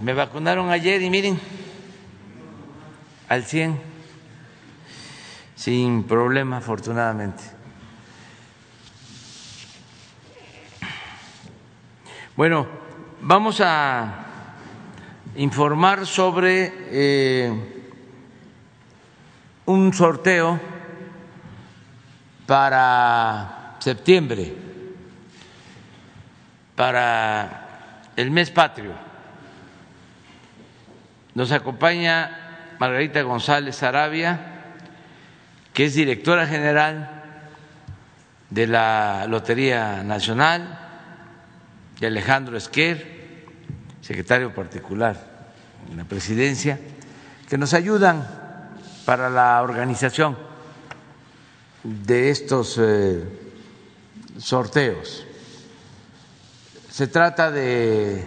me vacunaron ayer y miren, al 100, sin problema, afortunadamente. Bueno, vamos a informar sobre eh, un sorteo para septiembre, para el mes patrio. Nos acompaña Margarita González Arabia, que es directora general de la Lotería Nacional, y Alejandro Esquer, secretario particular en la presidencia, que nos ayudan para la organización de estos eh, sorteos. Se trata de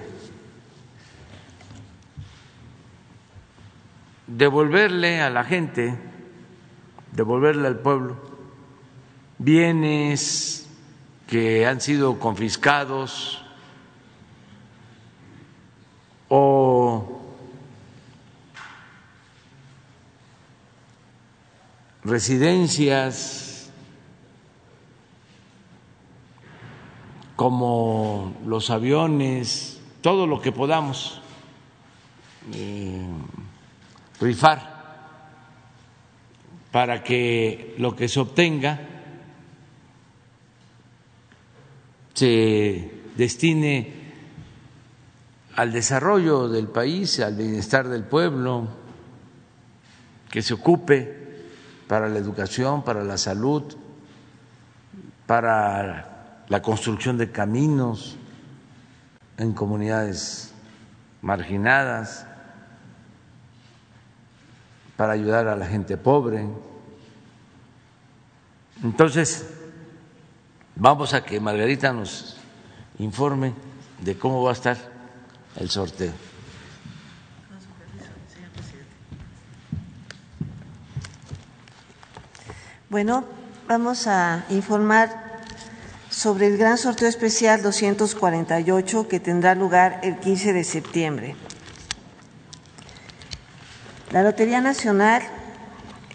devolverle a la gente, devolverle al pueblo bienes que han sido confiscados o residencias como los aviones, todo lo que podamos. Eh, rifar para que lo que se obtenga se destine al desarrollo del país, al bienestar del pueblo, que se ocupe para la educación, para la salud, para la construcción de caminos en comunidades marginadas, para ayudar a la gente pobre. Entonces, vamos a que Margarita nos informe de cómo va a estar el sorteo. Bueno, vamos a informar sobre el gran sorteo especial 248 que tendrá lugar el 15 de septiembre. La Lotería Nacional,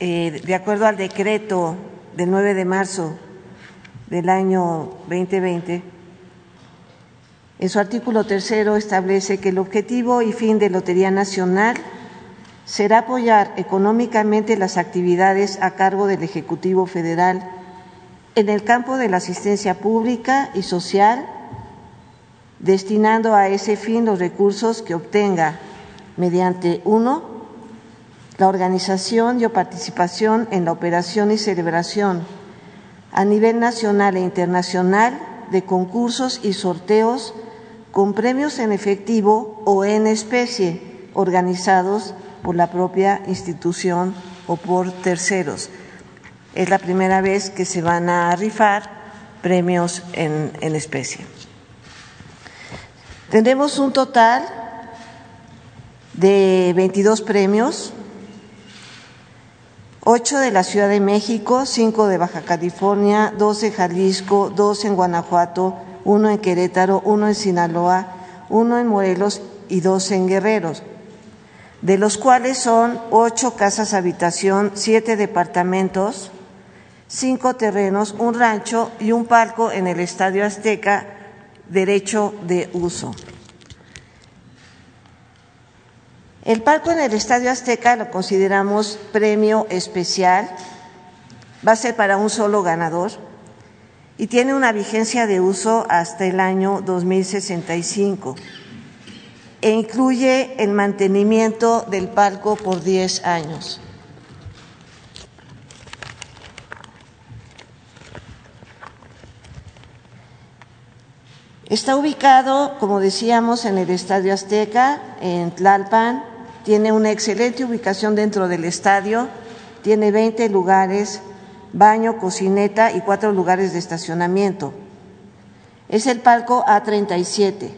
eh, de acuerdo al decreto del 9 de marzo del año 2020, en su artículo tercero establece que el objetivo y fin de Lotería Nacional será apoyar económicamente las actividades a cargo del Ejecutivo Federal en el campo de la asistencia pública y social, destinando a ese fin los recursos que obtenga mediante uno, la organización y participación en la operación y celebración a nivel nacional e internacional de concursos y sorteos con premios en efectivo o en especie organizados por la propia institución o por terceros. Es la primera vez que se van a rifar premios en, en especie. Tendremos un total de 22 premios, ocho de la Ciudad de México, cinco de Baja California, dos de Jalisco, dos en Guanajuato, uno en Querétaro, uno en Sinaloa, uno en Morelos y dos en Guerreros, de los cuales son ocho casas habitación, siete departamentos, cinco terrenos, un rancho y un palco en el Estadio Azteca, derecho de uso. El palco en el Estadio Azteca lo consideramos premio especial, va a ser para un solo ganador y tiene una vigencia de uso hasta el año 2065 e incluye el mantenimiento del palco por 10 años. Está ubicado, como decíamos, en el Estadio Azteca, en Tlalpan. Tiene una excelente ubicación dentro del estadio. Tiene 20 lugares baño, cocineta y cuatro lugares de estacionamiento. Es el palco A37.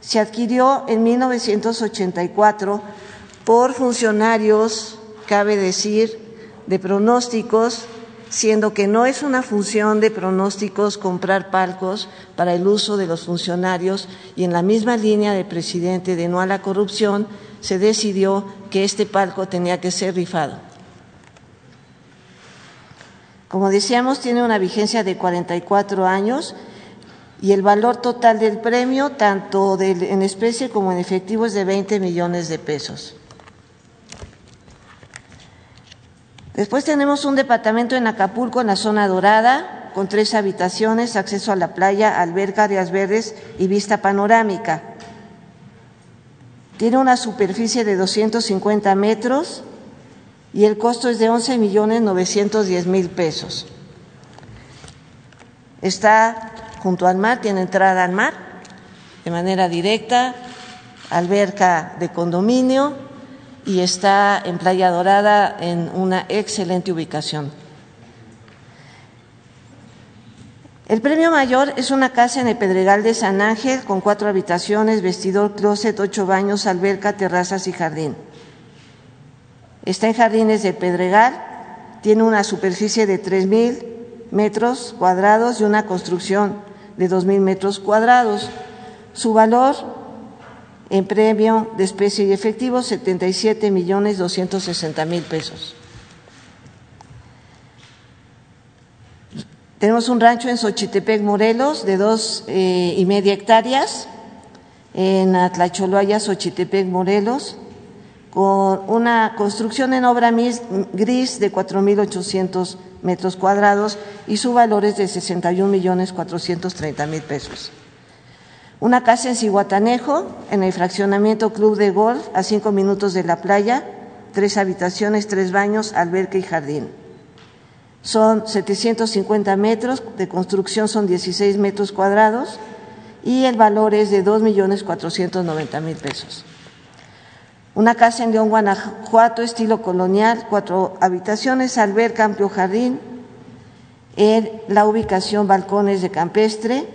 Se adquirió en 1984 por funcionarios, cabe decir, de pronósticos siendo que no es una función de pronósticos comprar palcos para el uso de los funcionarios y en la misma línea del presidente de no a la corrupción, se decidió que este palco tenía que ser rifado. Como decíamos, tiene una vigencia de 44 años y el valor total del premio, tanto en especie como en efectivo, es de 20 millones de pesos. Después tenemos un departamento en Acapulco, en la zona dorada, con tres habitaciones, acceso a la playa, alberca, áreas verdes y vista panorámica. Tiene una superficie de 250 metros y el costo es de 11 millones 910 mil pesos. Está junto al mar, tiene entrada al mar de manera directa, alberca de condominio, y está en Playa Dorada en una excelente ubicación. El premio mayor es una casa en el Pedregal de San Ángel con cuatro habitaciones, vestidor, closet, ocho baños, alberca, terrazas y jardín. Está en Jardines de Pedregal, tiene una superficie de tres mil metros cuadrados y una construcción de dos mil metros cuadrados. Su valor en premio de especie y efectivo 77 millones 260 mil pesos. Tenemos un rancho en Xochitepec, Morelos, de dos eh, y media hectáreas, en Atlacholoaya, Xochitepec, Morelos, con una construcción en obra gris de 4.800 metros cuadrados y su valor es de 61 millones 430 mil pesos. Una casa en Cihuatanejo, en el fraccionamiento Club de Golf, a cinco minutos de la playa, tres habitaciones, tres baños, alberca y jardín. Son 750 metros, de construcción son 16 metros cuadrados y el valor es de 2 millones 490 mil pesos. Una casa en León, Guanajuato, estilo colonial, cuatro habitaciones, alberca, amplio jardín, en la ubicación balcones de campestre,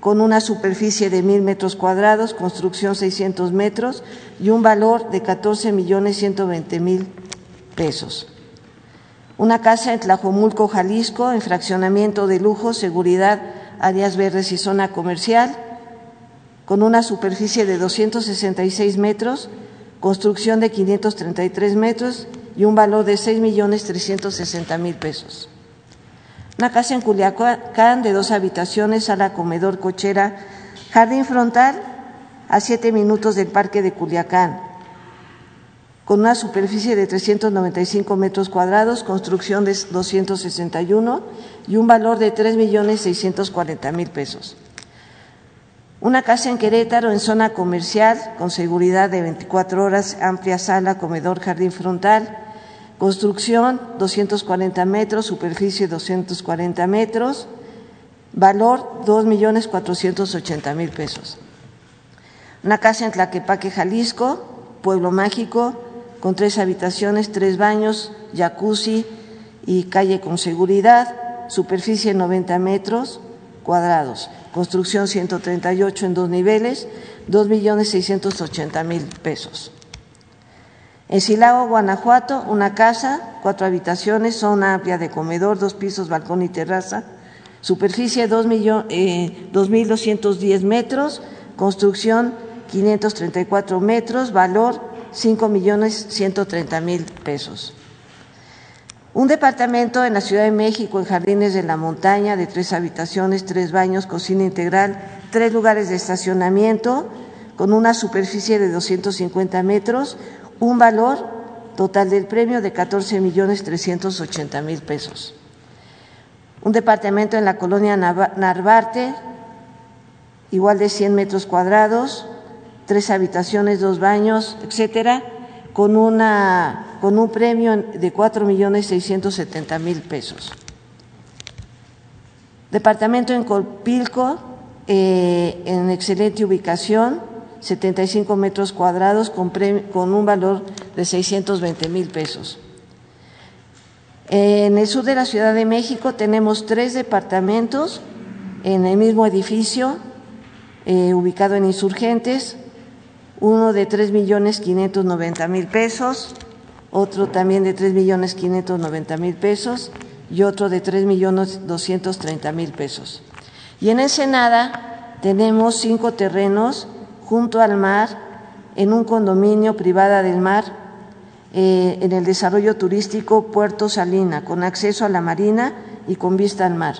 con una superficie de mil metros cuadrados, construcción 600 metros y un valor de 14 millones 120 mil pesos. Una casa en Tlajomulco, Jalisco, en fraccionamiento de lujo, seguridad, áreas verdes y zona comercial, con una superficie de 266 metros, construcción de 533 metros y un valor de 6 millones 360 mil pesos. Una casa en Culiacán de dos habitaciones, sala, comedor, cochera, jardín frontal a siete minutos del parque de Culiacán, con una superficie de 395 metros cuadrados, construcción de 261 y un valor de 3 millones 640 mil pesos. Una casa en Querétaro en zona comercial con seguridad de 24 horas, amplia sala, comedor, jardín frontal, Construcción 240 metros, superficie 240 metros, valor 2 millones 480 mil pesos. Una casa en Tlaquepaque, Jalisco, pueblo mágico, con tres habitaciones, tres baños, jacuzzi y calle con seguridad, superficie 90 metros cuadrados, construcción 138 en dos niveles, 2 millones 680 mil pesos. En Silao, Guanajuato, una casa, cuatro habitaciones, zona amplia de comedor, dos pisos, balcón y terraza, superficie 2.210 eh, metros, construcción 534 metros, valor 5 millones 130 mil pesos. Un departamento en la Ciudad de México, en Jardines de la Montaña, de tres habitaciones, tres baños, cocina integral, tres lugares de estacionamiento, con una superficie de 250 metros, un valor total del premio de 14 millones 380 mil pesos. Un departamento en la colonia Narvarte, igual de 100 metros cuadrados, tres habitaciones, dos baños, etcétera, con, una, con un premio de 4 millones 670 mil pesos. Departamento en Colpilco, eh, en excelente ubicación, 75 metros cuadrados con, con un valor de 620 mil pesos. En el sur de la Ciudad de México tenemos tres departamentos en el mismo edificio, eh, ubicado en Insurgentes, uno de 3 millones 590 mil pesos, otro también de 3 millones 590 mil pesos y otro de 3 millones 230 mil pesos. Y en Ensenada tenemos cinco terrenos junto al mar en un condominio privada del mar eh, en el desarrollo turístico Puerto Salina, con acceso a la marina y con vista al mar.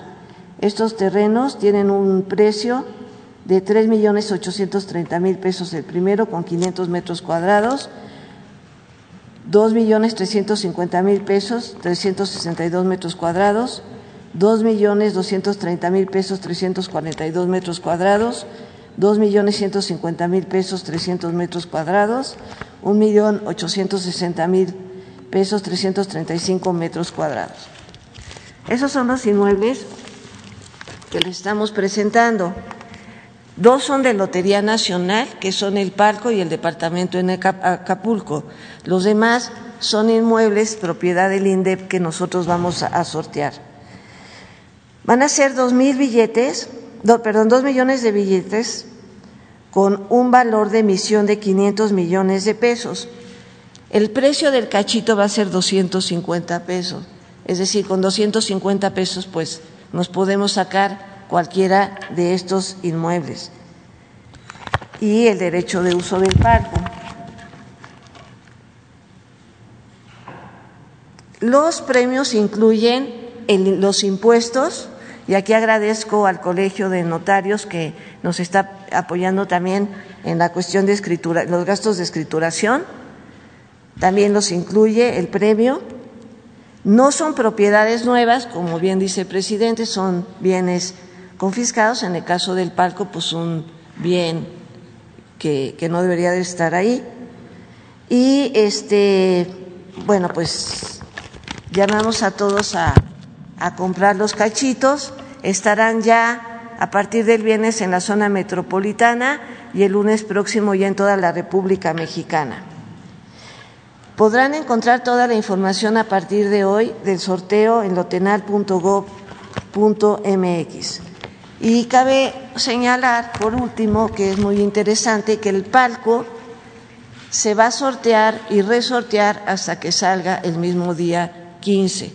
Estos terrenos tienen un precio de tres millones ochocientos treinta mil pesos el primero, con 500 metros cuadrados, dos millones trescientos cincuenta mil pesos, 362 metros cuadrados, dos millones doscientos treinta mil pesos, 342 metros cuadrados, dos millones ciento cincuenta mil pesos, 300 metros cuadrados, un millón ochocientos sesenta mil pesos, 335 metros cuadrados. Esos son los inmuebles que le estamos presentando. Dos son de Lotería Nacional, que son el Parco y el Departamento en Acapulco. Los demás son inmuebles propiedad del INDEP que nosotros vamos a sortear. Van a ser dos mil billetes, perdón, dos millones de billetes con un valor de emisión de 500 millones de pesos. El precio del cachito va a ser 250 pesos, es decir, con 250 pesos pues nos podemos sacar cualquiera de estos inmuebles. Y el derecho de uso del parque. Los premios incluyen los impuestos, y aquí agradezco al Colegio de Notarios que nos está apoyando también en la cuestión de escritura, los gastos de escrituración, también los incluye el premio. No son propiedades nuevas, como bien dice el presidente, son bienes confiscados. En el caso del palco, pues un bien que, no debería de estar ahí. Y este, bueno, pues llamamos a todos a, a comprar los cachitos. Estarán ya a partir del viernes en la zona metropolitana y el lunes próximo ya en toda la República Mexicana. Podrán encontrar toda la información a partir de hoy del sorteo en lotenal.gov.mx. Y cabe señalar, por último, que es muy interesante que el palco se va a sortear y resortear hasta que salga el mismo día 15.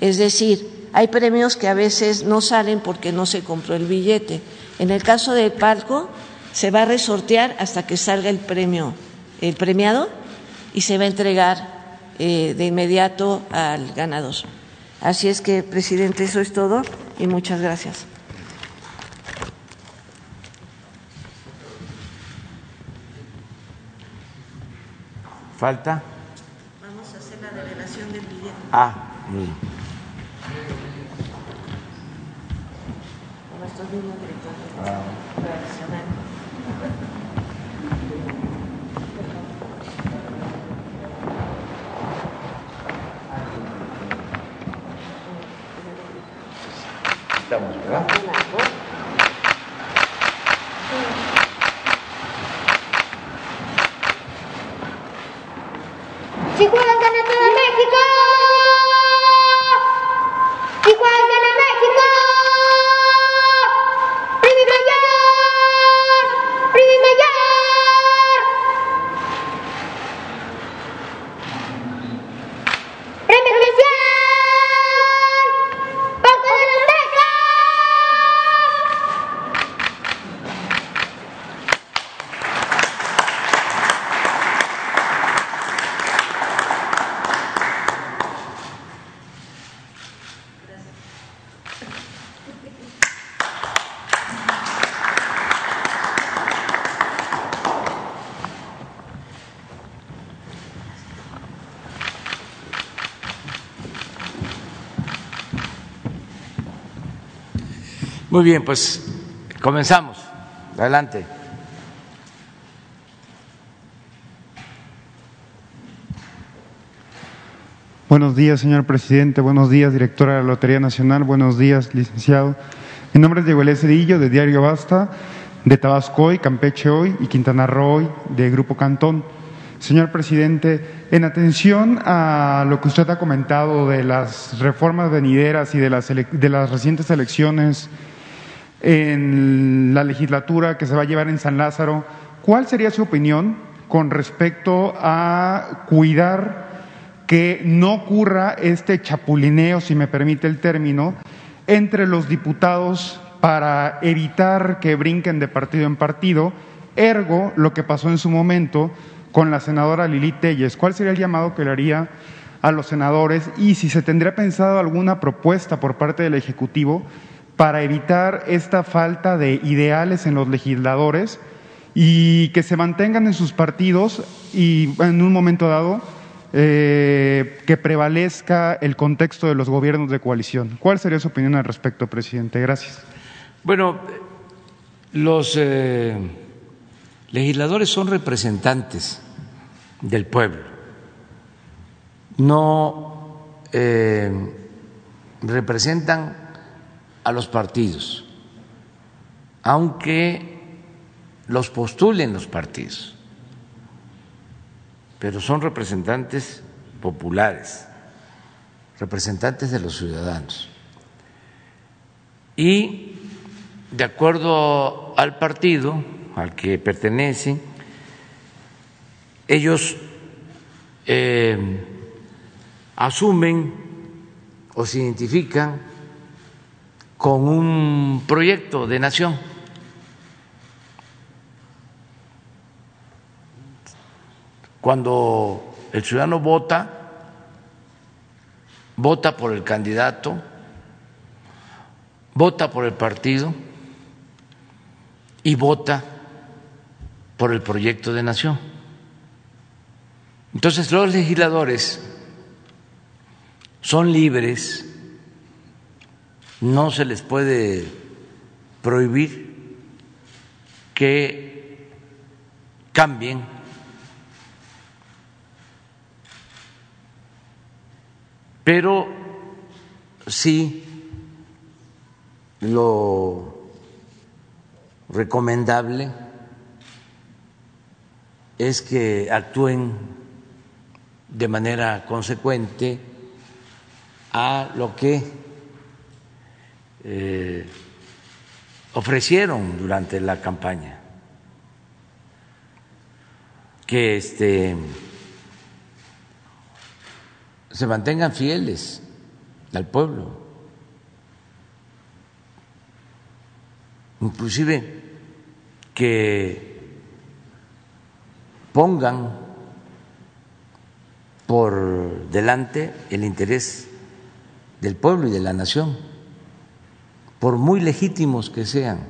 Es decir, hay premios que a veces no salen porque no se compró el billete. En el caso del palco, se va a resortear hasta que salga el premio, el premiado y se va a entregar eh, de inmediato al ganador. Así es que, presidente, eso es todo y muchas gracias. ¿Falta? Vamos a hacer la revelación del billete. Ah, muy bien. estamos, ¿verdad? Muy bien, pues comenzamos. Adelante. Buenos días, señor presidente. Buenos días, directora de la Lotería Nacional. Buenos días, licenciado. Mi nombre es Diego Cedillo, de Diario Basta, de Tabasco Hoy, Campeche Hoy y Quintana Roo Hoy, de Grupo Cantón. Señor presidente, en atención a lo que usted ha comentado de las reformas venideras y de las, de las recientes elecciones en la legislatura que se va a llevar en San Lázaro, ¿cuál sería su opinión con respecto a cuidar que no ocurra este chapulineo, si me permite el término, entre los diputados para evitar que brinquen de partido en partido, ergo lo que pasó en su momento con la senadora Lili Telles. ¿Cuál sería el llamado que le haría a los senadores y si se tendría pensado alguna propuesta por parte del Ejecutivo para evitar esta falta de ideales en los legisladores y que se mantengan en sus partidos y en un momento dado eh, que prevalezca el contexto de los gobiernos de coalición. ¿Cuál sería su opinión al respecto, presidente? Gracias. Bueno, los eh, legisladores son representantes del pueblo, no eh, representan a los partidos, aunque los postulen los partidos, pero son representantes populares, representantes de los ciudadanos. Y de acuerdo al partido al que pertenecen, ellos eh, asumen o se identifican con un proyecto de nación Cuando el ciudadano vota, vota por el candidato, vota por el partido y vota por el proyecto de nación. Entonces los legisladores son libres, no se les puede prohibir que cambien Pero sí lo recomendable es que actúen de manera consecuente a lo que eh, ofrecieron durante la campaña, que este se mantengan fieles al pueblo, inclusive que pongan por delante el interés del pueblo y de la nación, por muy legítimos que sean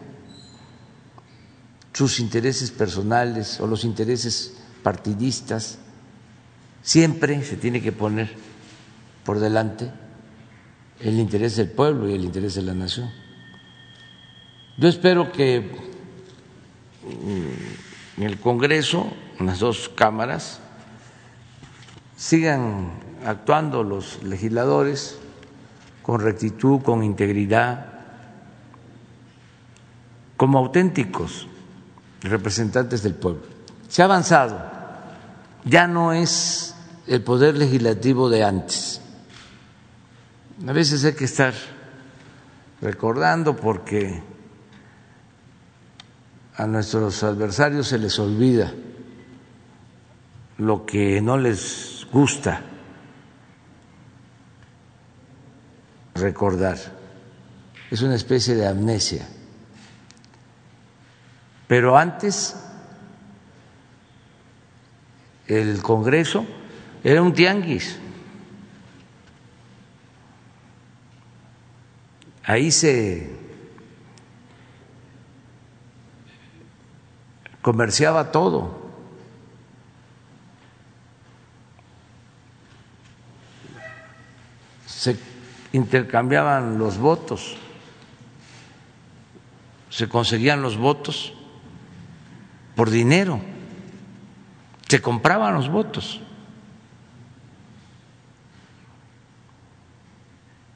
sus intereses personales o los intereses partidistas, siempre se tiene que poner por delante el interés del pueblo y el interés de la nación. Yo espero que mm, en el Congreso, en las dos cámaras, sigan actuando los legisladores con rectitud, con integridad, como auténticos representantes del pueblo. Se ha avanzado, ya no es el poder legislativo de antes a veces hay que estar recordando porque a nuestros adversarios se les olvida lo que no les gusta recordar. Es una especie de amnesia. Pero antes el Congreso era un tianguis. Ahí se comerciaba todo. Se intercambiaban los votos, se conseguían los votos por dinero, se compraban los votos.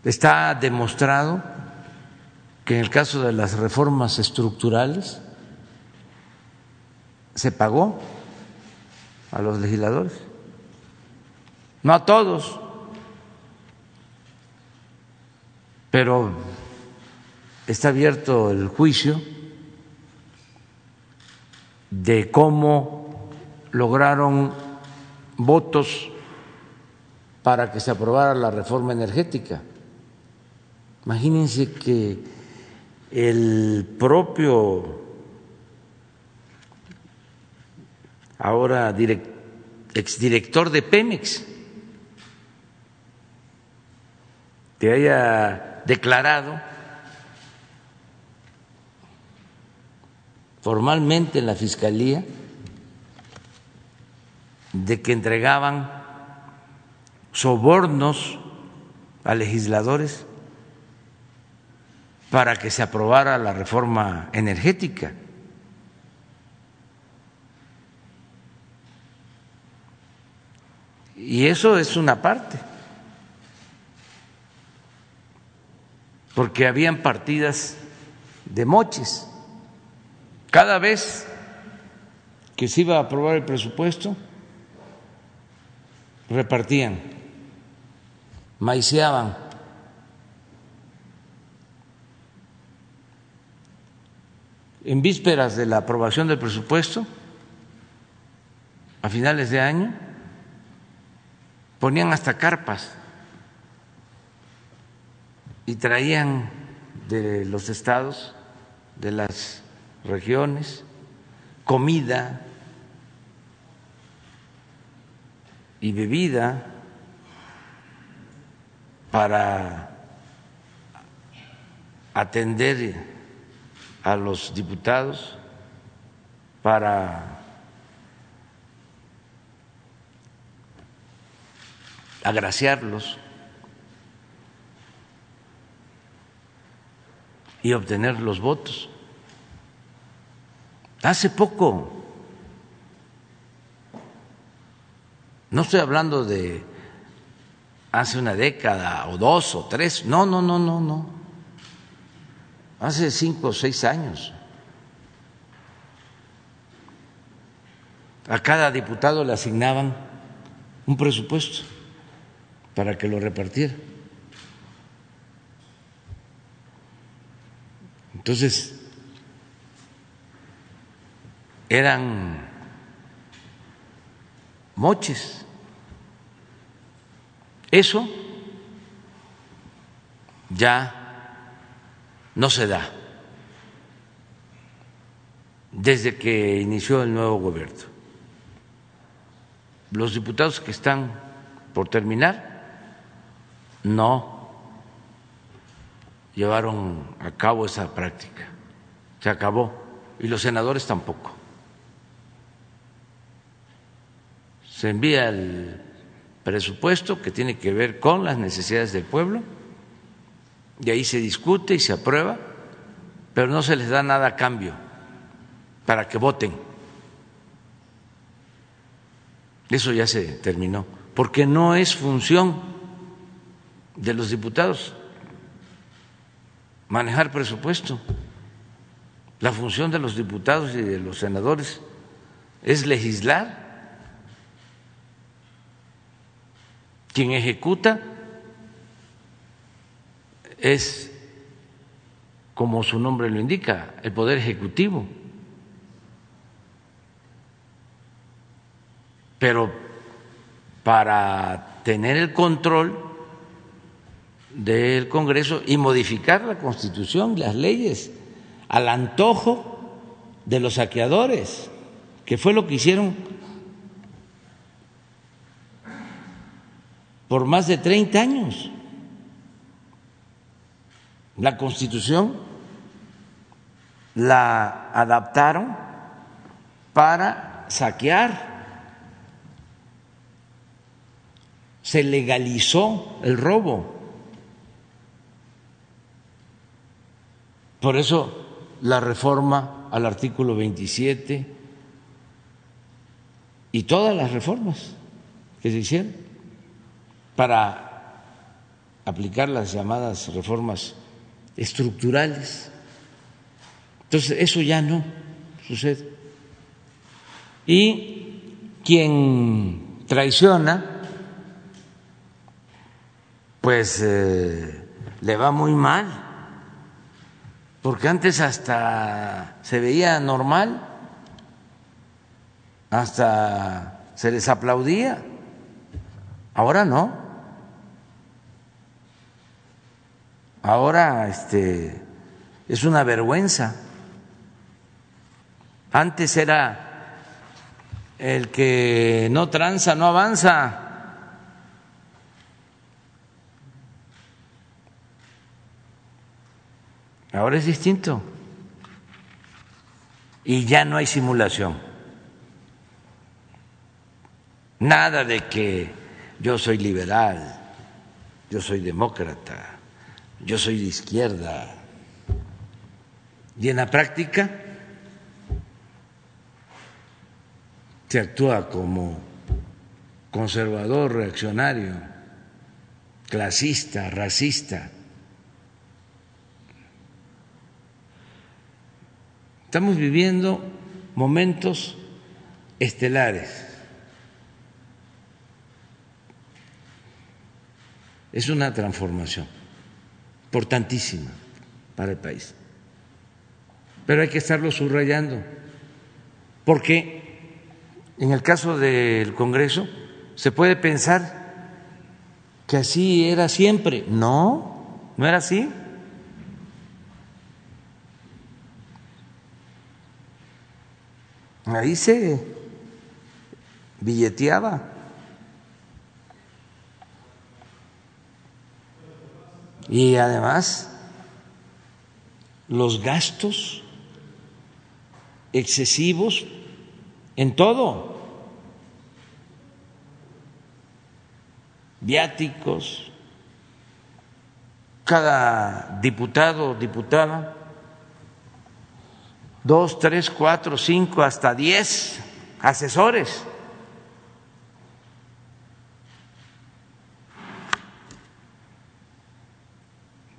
Está demostrado que en el caso de las reformas estructurales se pagó a los legisladores, no a todos, pero está abierto el juicio de cómo lograron votos para que se aprobara la reforma energética. Imagínense que el propio ahora exdirector de Pemex que haya declarado formalmente en la Fiscalía de que entregaban sobornos a legisladores para que se aprobara la reforma energética. Y eso es una parte, porque habían partidas de moches. Cada vez que se iba a aprobar el presupuesto, repartían, maiceaban. En vísperas de la aprobación del presupuesto, a finales de año, ponían hasta carpas y traían de los estados, de las regiones, comida y bebida para atender a los diputados, para agraciarlos y obtener los votos. Hace poco, no estoy hablando de hace una década o dos o tres, no, no, no, no, no, hace cinco o seis años. A cada diputado le asignaban un presupuesto para que lo repartiera. Entonces, eran moches. Eso ya no se da desde que inició el nuevo gobierno. Los diputados que están por terminar no llevaron a cabo esa práctica, se acabó, y los senadores tampoco. Se envía el presupuesto que tiene que ver con las necesidades del pueblo y ahí se discute y se aprueba, pero no se les da nada a cambio para que voten. Eso ya se terminó, porque no es función de los diputados manejar presupuesto. La función de los diputados y de los senadores es legislar Quien ejecuta es, como su nombre lo indica, el Poder Ejecutivo. Pero para tener el control del Congreso y modificar la Constitución, las leyes, al antojo de los saqueadores, que fue lo que hicieron por más de 30 años. La constitución la adaptaron para saquear. Se legalizó el robo. Por eso la reforma al artículo 27 y todas las reformas que se hicieron para aplicar las llamadas reformas estructurales. Entonces, eso ya no sucede. Y quien traiciona, pues eh, le va muy mal, porque antes hasta se veía normal, hasta se les aplaudía, ahora no. Ahora este, es una vergüenza. Antes era el que no tranza, no avanza. Ahora es distinto. Y ya no hay simulación. Nada de que yo soy liberal, yo soy demócrata, yo soy de izquierda. Y en la práctica se actúa como conservador, reaccionario, clasista, racista. Estamos viviendo momentos estelares. Es una transformación importantísima para el país. Pero hay que estarlo subrayando, porque en el caso del Congreso se puede pensar que así era siempre. No, no era así. Ahí se billeteaba. Y además, los gastos excesivos en todo, viáticos, cada diputado o diputada. Dos, tres, cuatro, cinco, hasta diez asesores.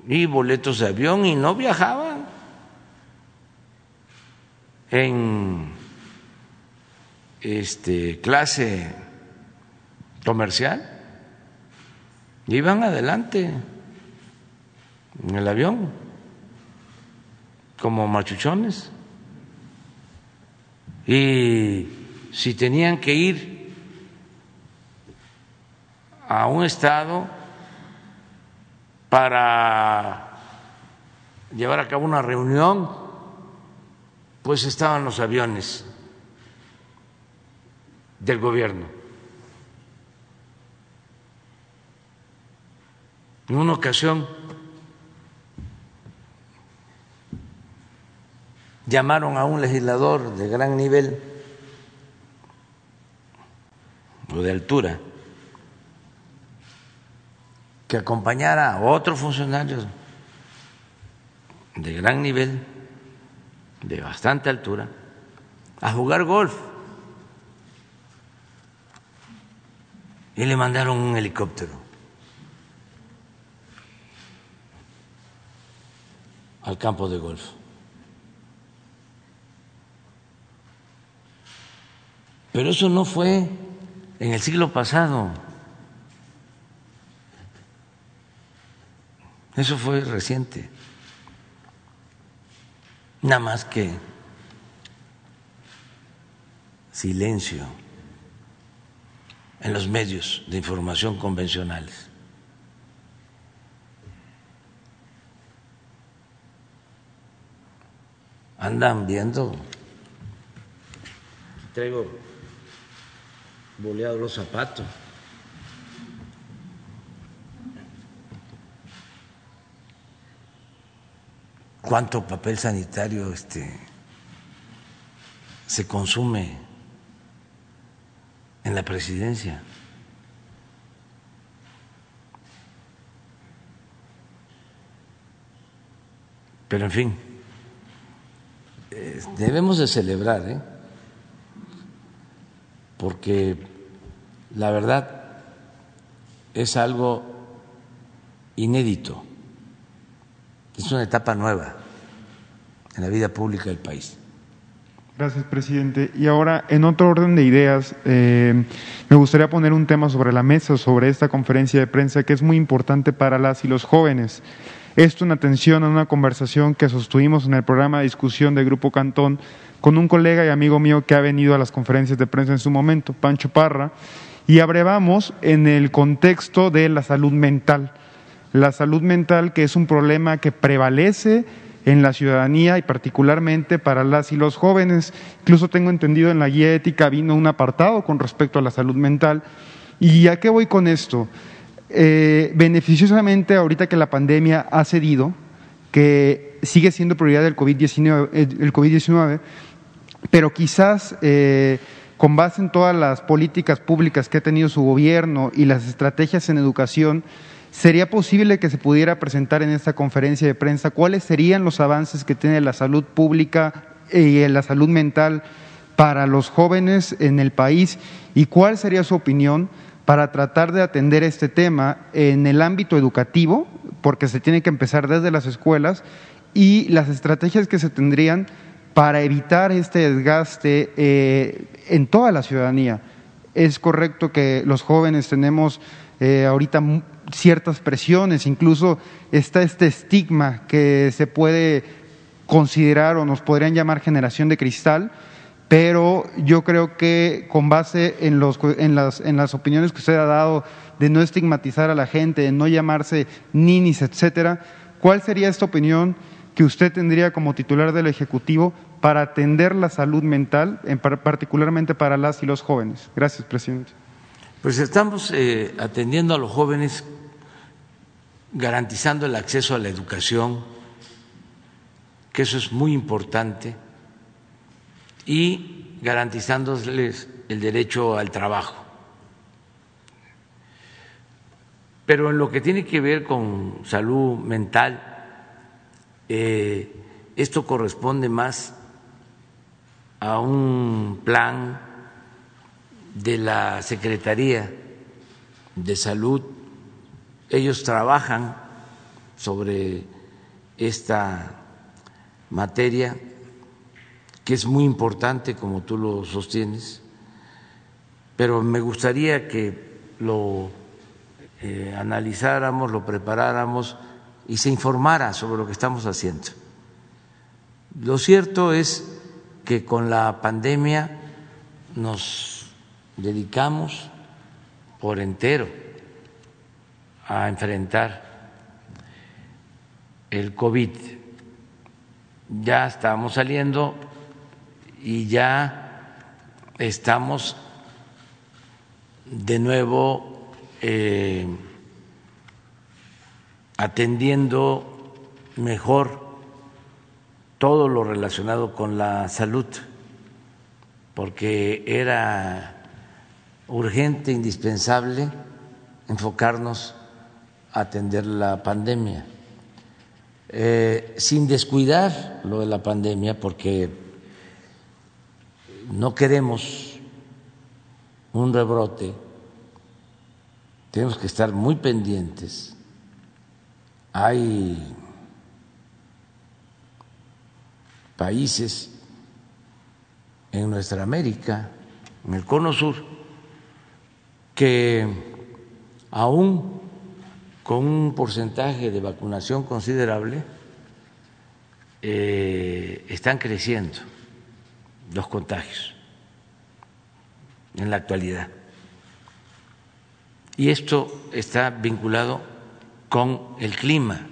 Y boletos de avión y no viajaban en este clase comercial. Iban adelante en el avión como machuchones. Y si tenían que ir a un estado para llevar a cabo una reunión, pues estaban los aviones del gobierno. En una ocasión llamaron a un legislador de gran nivel o de altura que acompañara a otros funcionarios de gran nivel, de bastante altura, a jugar golf. Y le mandaron un helicóptero al campo de golf. Pero eso no fue en el siglo pasado. Eso fue reciente. Nada más que silencio en los medios de información convencionales. Andan viendo, traigo boleado los zapatos. ¿Cuánto papel sanitario este, se consume en la presidencia? Pero en fin, eh, debemos de celebrar, ¿eh? porque la verdad es algo inédito, es una etapa nueva en la vida pública del país. Gracias, presidente. Y ahora, en otro orden de ideas, eh, me gustaría poner un tema sobre la mesa, sobre esta conferencia de prensa que es muy importante para las y los jóvenes. Esto en atención a una conversación que sostuvimos en el programa de discusión del Grupo Cantón con un colega y amigo mío que ha venido a las conferencias de prensa en su momento, Pancho Parra, y abrevamos en el contexto de la salud mental. La salud mental, que es un problema que prevalece en la ciudadanía y particularmente para las y los jóvenes. Incluso tengo entendido en la guía ética vino un apartado con respecto a la salud mental. ¿Y a qué voy con esto? Eh, beneficiosamente, ahorita que la pandemia ha cedido, que sigue siendo prioridad del COVID-19, el COVID-19, pero quizás eh, con base en todas las políticas públicas que ha tenido su gobierno y las estrategias en educación, ¿sería posible que se pudiera presentar en esta conferencia de prensa cuáles serían los avances que tiene la salud pública y la salud mental para los jóvenes en el país y cuál sería su opinión para tratar de atender este tema en el ámbito educativo, porque se tiene que empezar desde las escuelas, y las estrategias que se tendrían para evitar este desgaste eh, en toda la ciudadanía. Es correcto que los jóvenes tenemos eh, ahorita ciertas presiones, incluso está este estigma que se puede considerar o nos podrían llamar generación de cristal, pero yo creo que con base en, los, en, las, en las opiniones que usted ha dado de no estigmatizar a la gente, de no llamarse ninis, etcétera, ¿cuál sería esta opinión? que usted tendría como titular del Ejecutivo para atender la salud mental, en particularmente para las y los jóvenes? Gracias, presidente. Pues estamos eh, atendiendo a los jóvenes, garantizando el acceso a la educación, que eso es muy importante, y garantizándoles el derecho al trabajo. Pero en lo que tiene que ver con salud mental, eh, esto corresponde más a un plan de la Secretaría de Salud. Ellos trabajan sobre esta materia que es muy importante, como tú lo sostienes, pero me gustaría que lo eh, analizáramos, lo preparáramos y se informara sobre lo que estamos haciendo. Lo cierto es que con la pandemia nos dedicamos por entero a enfrentar el COVID. Ya estamos saliendo y ya estamos de nuevo eh, atendiendo mejor todo lo relacionado con la salud, porque era urgente, indispensable enfocarnos atender la pandemia, eh, sin descuidar lo de la pandemia, porque no queremos un rebrote, tenemos que estar muy pendientes. Hay países en nuestra América, en el cono sur, que aún con un porcentaje de vacunación considerable, eh, están creciendo los contagios en la actualidad. Y esto está vinculado con el clima,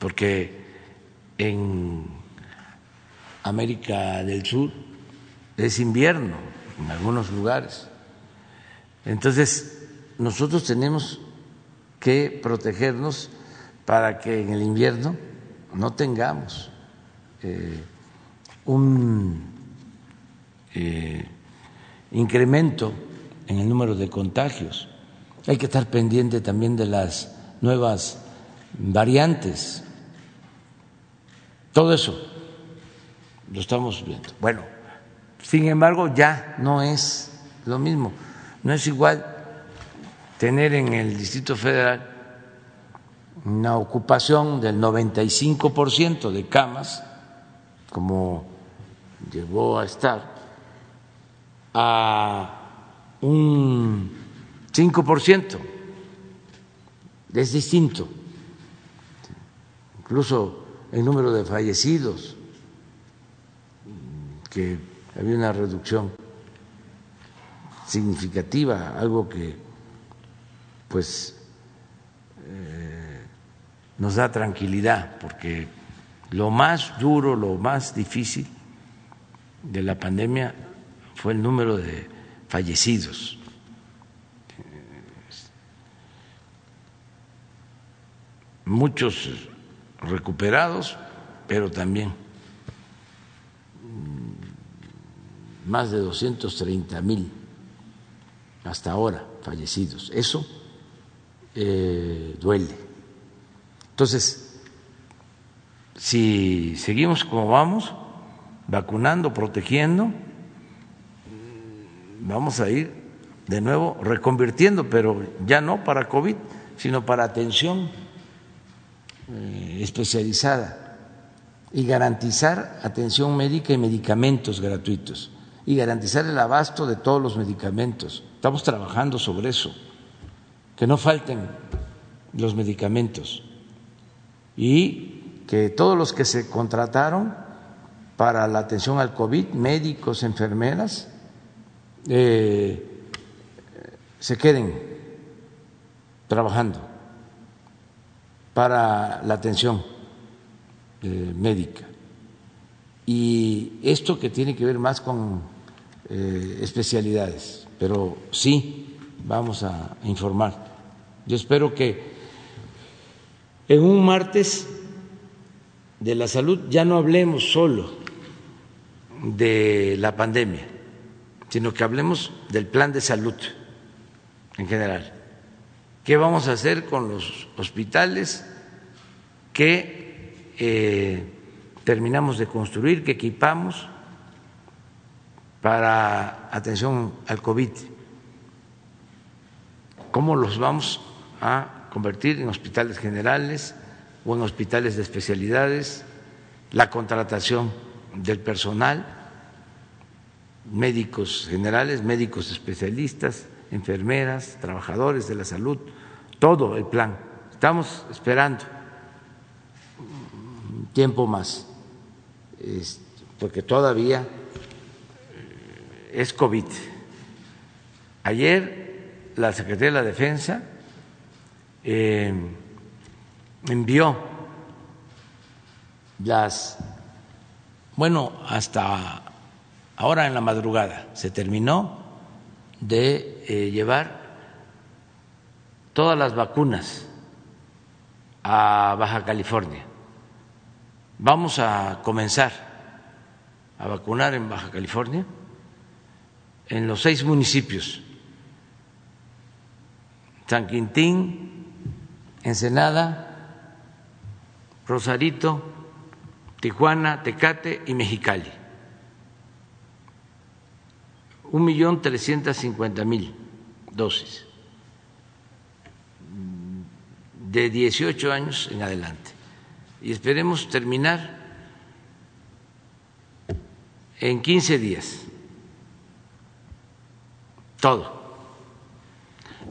porque en América del Sur es invierno en algunos lugares. Entonces, nosotros tenemos que protegernos para que en el invierno no tengamos eh, un eh, incremento en el número de contagios. Hay que estar pendiente también de las nuevas variantes. Todo eso lo estamos viendo. Bueno, sin embargo, ya no es lo mismo. No es igual tener en el Distrito Federal una ocupación del 95% de camas, como llegó a estar, a un 5%. Es distinto. Incluso el número de fallecidos, que había una reducción significativa, algo que pues nos da tranquilidad, porque lo más duro, lo más difícil de la pandemia fue el número de fallecidos. Muchos recuperados, pero también más de 230 mil hasta ahora fallecidos. Eso eh, duele. Entonces, si seguimos como vamos, vacunando, protegiendo, vamos a ir de nuevo reconvirtiendo, pero ya no para COVID, sino para atención eh, especializada y garantizar atención médica y medicamentos gratuitos y garantizar el abasto de todos los medicamentos. Estamos trabajando sobre eso, que no falten los medicamentos y que todos los que se contrataron para la atención al COVID, médicos, enfermeras, eh, se queden trabajando para la atención eh, médica. Y esto que tiene que ver más con eh, especialidades, pero sí vamos a informar. Yo espero que en un martes de la salud ya no hablemos solo de la pandemia, sino que hablemos del plan de salud en general. ¿Qué vamos a hacer con los hospitales que eh, terminamos de construir, que equipamos? para atención al COVID. ¿Cómo los vamos a convertir en hospitales generales o en hospitales de especialidades? La contratación del personal, médicos generales, médicos especialistas, enfermeras, trabajadores de la salud, todo el plan. Estamos esperando un tiempo más, porque todavía es COVID. Ayer la Secretaría de la Defensa eh, envió las, bueno, hasta ahora en la madrugada se terminó de eh, llevar todas las vacunas a Baja California. Vamos a comenzar a vacunar en Baja California en los seis municipios, San Quintín, Ensenada, Rosarito, Tijuana, Tecate y Mexicali. Un millón trescientos cincuenta mil dosis de 18 años en adelante. Y esperemos terminar en 15 días todo.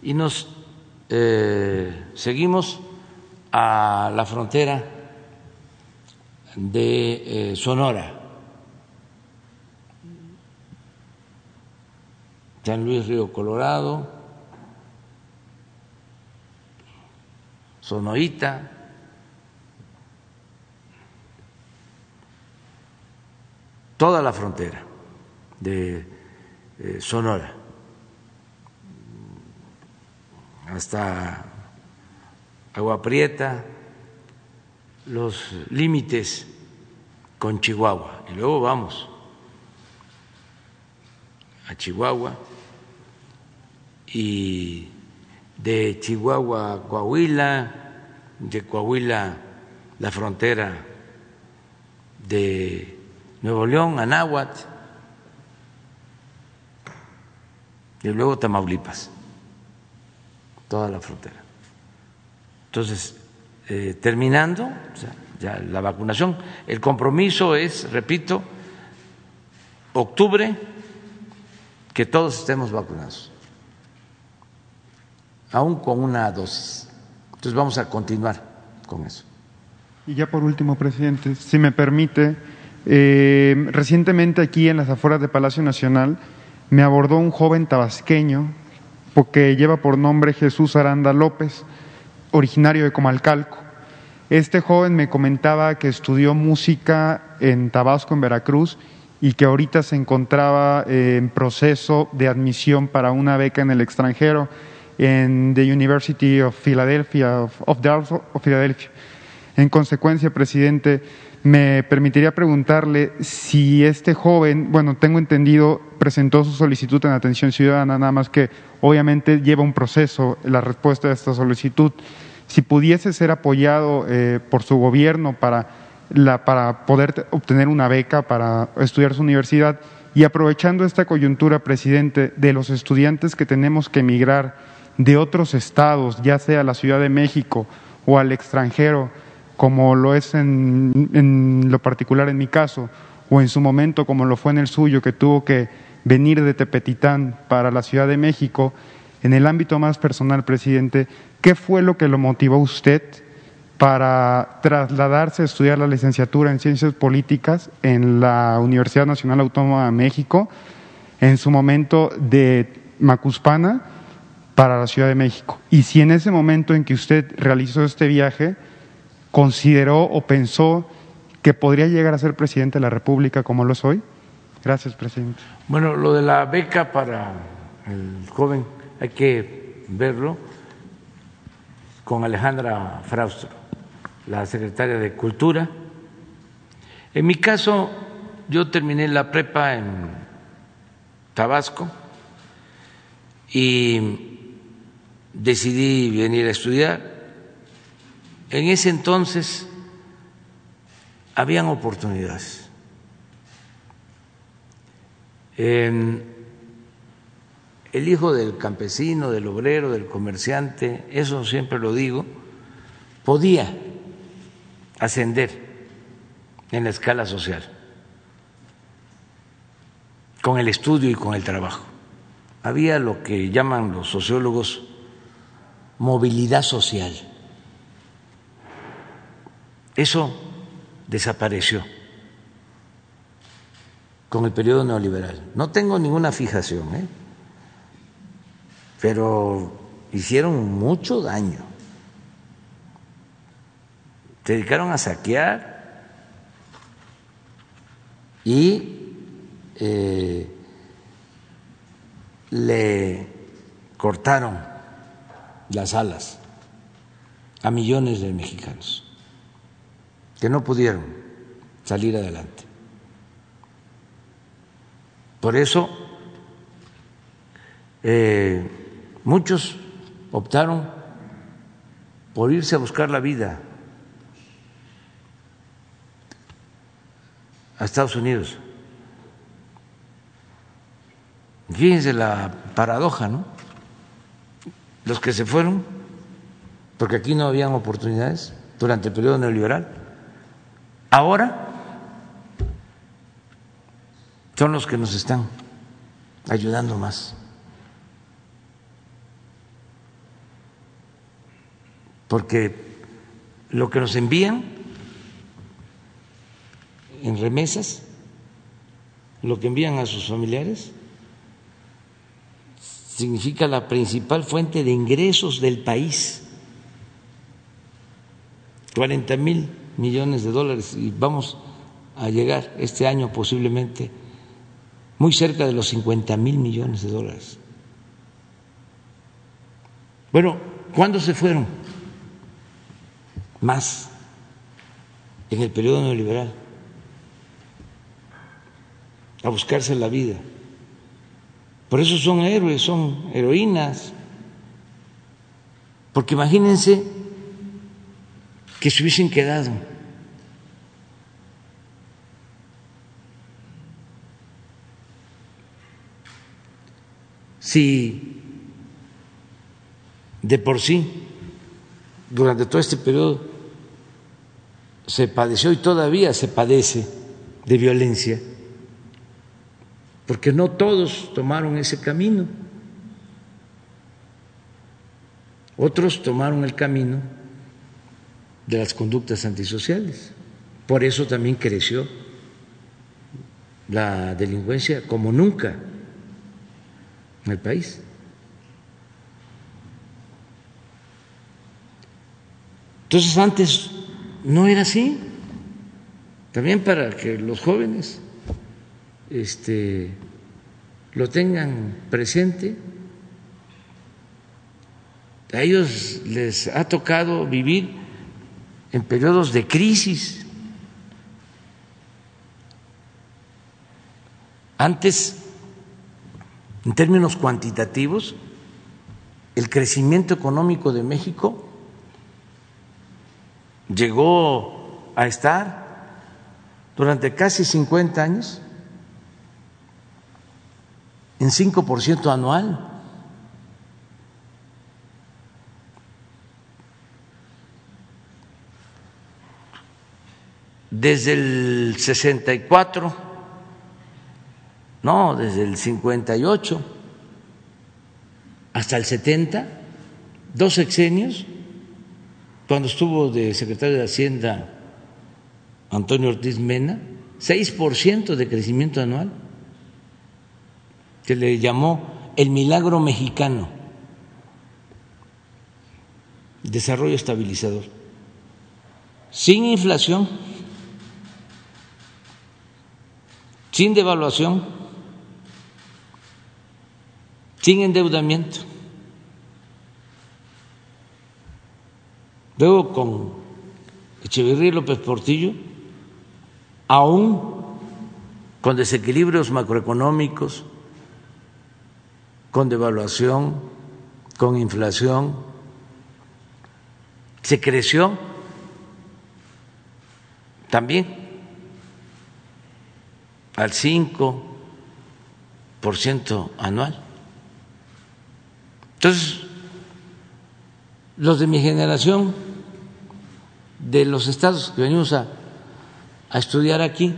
Y nos eh, seguimos a la frontera de eh, Sonora, San Luis Río Colorado, Sonoita, toda la frontera de eh, Sonora. Hasta Agua Prieta, los límites con Chihuahua. Y luego vamos a Chihuahua y de Chihuahua a Coahuila, de Coahuila la frontera de Nuevo León, Anáhuac, y luego Tamaulipas toda la frontera. Entonces, eh, terminando ya la vacunación, el compromiso es, repito, octubre, que todos estemos vacunados, aún con una dosis. Entonces vamos a continuar con eso. Y ya por último, presidente, si me permite, eh, recientemente aquí en las afueras de Palacio Nacional me abordó un joven tabasqueño que lleva por nombre Jesús Aranda López, originario de Comalcalco. Este joven me comentaba que estudió música en Tabasco, en Veracruz, y que ahorita se encontraba eh, en proceso de admisión para una beca en el extranjero en the University of Philadelphia, of, of Philadelphia. En consecuencia, presidente, me permitiría preguntarle si este joven, bueno, tengo entendido, presentó su solicitud en atención ciudadana, nada más que obviamente lleva un proceso la respuesta de esta solicitud. Si pudiese ser apoyado eh, por su gobierno para, la, para poder obtener una beca para estudiar su universidad y aprovechando esta coyuntura, presidente, de los estudiantes que tenemos que emigrar de otros estados, ya sea a la Ciudad de México o al extranjero, como lo es en, lo particular en mi caso, o en su momento como lo fue en el suyo, que tuvo que venir de Tepetitán para la Ciudad de México, en el ámbito más personal, presidente, ¿qué fue lo que lo motivó a usted para trasladarse a estudiar la licenciatura en Ciencias Políticas en la Universidad Nacional Autónoma de México, en su momento de Macuspana para la Ciudad de México? Y si en ese momento en que usted realizó este viaje, consideró o pensó que podría llegar a ser presidente de la República como lo soy? Gracias, presidente. Bueno, lo de la beca para el joven hay que verlo con Alejandra Fraustro, la secretaria de Cultura. En mi caso, yo terminé la prepa en Tabasco y decidí venir a estudiar en ese entonces habían oportunidades. el hijo del campesino, del obrero, del comerciante, eso siempre lo digo, podía ascender en la escala social con el estudio y con el trabajo. Había lo que llaman los sociólogos movilidad social eso desapareció con el periodo neoliberal. No tengo ninguna fijación, ¿eh? pero hicieron mucho daño. Se dedicaron a saquear y eh, le cortaron las alas a millones de mexicanos que no pudieron salir adelante. Por eso eh, muchos optaron por irse a buscar la vida a Estados Unidos. Fíjense la paradoja, ¿no? Los que se fueron, porque aquí no habían oportunidades durante el periodo neoliberal, Ahora son los que nos están ayudando más. Porque lo que nos envían en remesas, lo que envían a sus familiares, significa la principal fuente de ingresos del país. 40 mil millones de dólares y vamos a llegar este año posiblemente muy cerca de los 50 mil millones de dólares. Bueno, ¿cuándo se fueron? Más en el periodo neoliberal a buscarse la vida. Por eso son héroes, son heroínas. Porque imagínense que se hubiesen quedado. Si de por sí, durante todo este periodo, se padeció y todavía se padece de violencia, porque no todos tomaron ese camino, otros tomaron el camino de las conductas antisociales. Por eso también creció la delincuencia como nunca en el país. Entonces antes no era así. También para que los jóvenes este, lo tengan presente. A ellos les ha tocado vivir en periodos de crisis. Antes, en términos cuantitativos, el crecimiento económico de México llegó a estar durante casi 50 años en 5% anual. Desde el 64, no, desde el 58 hasta el 70, dos sexenios, cuando estuvo de secretario de Hacienda Antonio Ortiz Mena, 6% de crecimiento anual, que le llamó el milagro mexicano, desarrollo estabilizador, sin inflación, sin devaluación, sin endeudamiento. Luego con Echeverría López Portillo aún con desequilibrios macroeconómicos, con devaluación, con inflación, se creció también al 5% anual. Entonces, los de mi generación, de los estados que venimos a a estudiar aquí,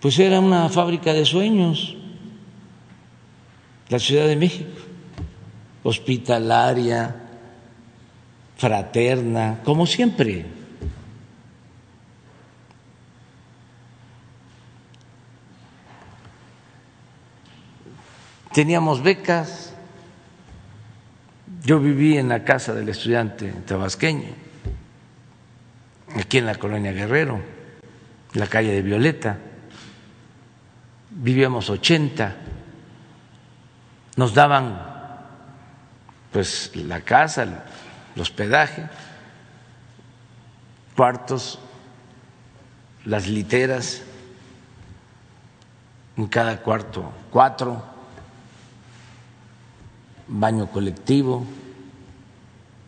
pues era una fábrica de sueños, la Ciudad de México, hospitalaria, fraterna, como siempre. Teníamos becas, yo viví en la casa del estudiante tabasqueño, aquí en la colonia Guerrero la calle de Violeta, vivíamos 80, nos daban pues la casa, el hospedaje, cuartos, las literas, en cada cuarto cuatro, baño colectivo,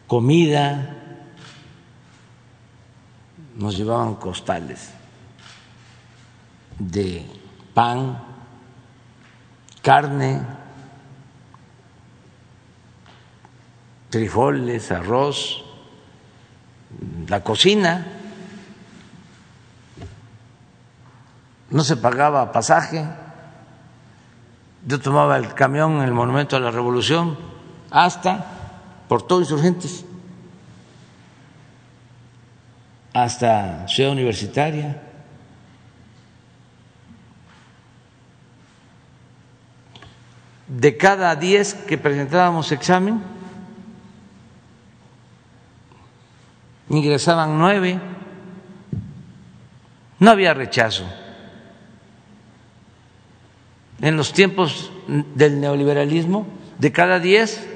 comida, nos llevaban costales de pan, carne, frijoles, arroz, la cocina, no se pagaba pasaje, yo tomaba el camión en el Monumento a la Revolución hasta por todo insurgentes, hasta Ciudad Universitaria. de cada diez que presentábamos examen, ingresaban nueve, no había rechazo. En los tiempos del neoliberalismo, de cada diez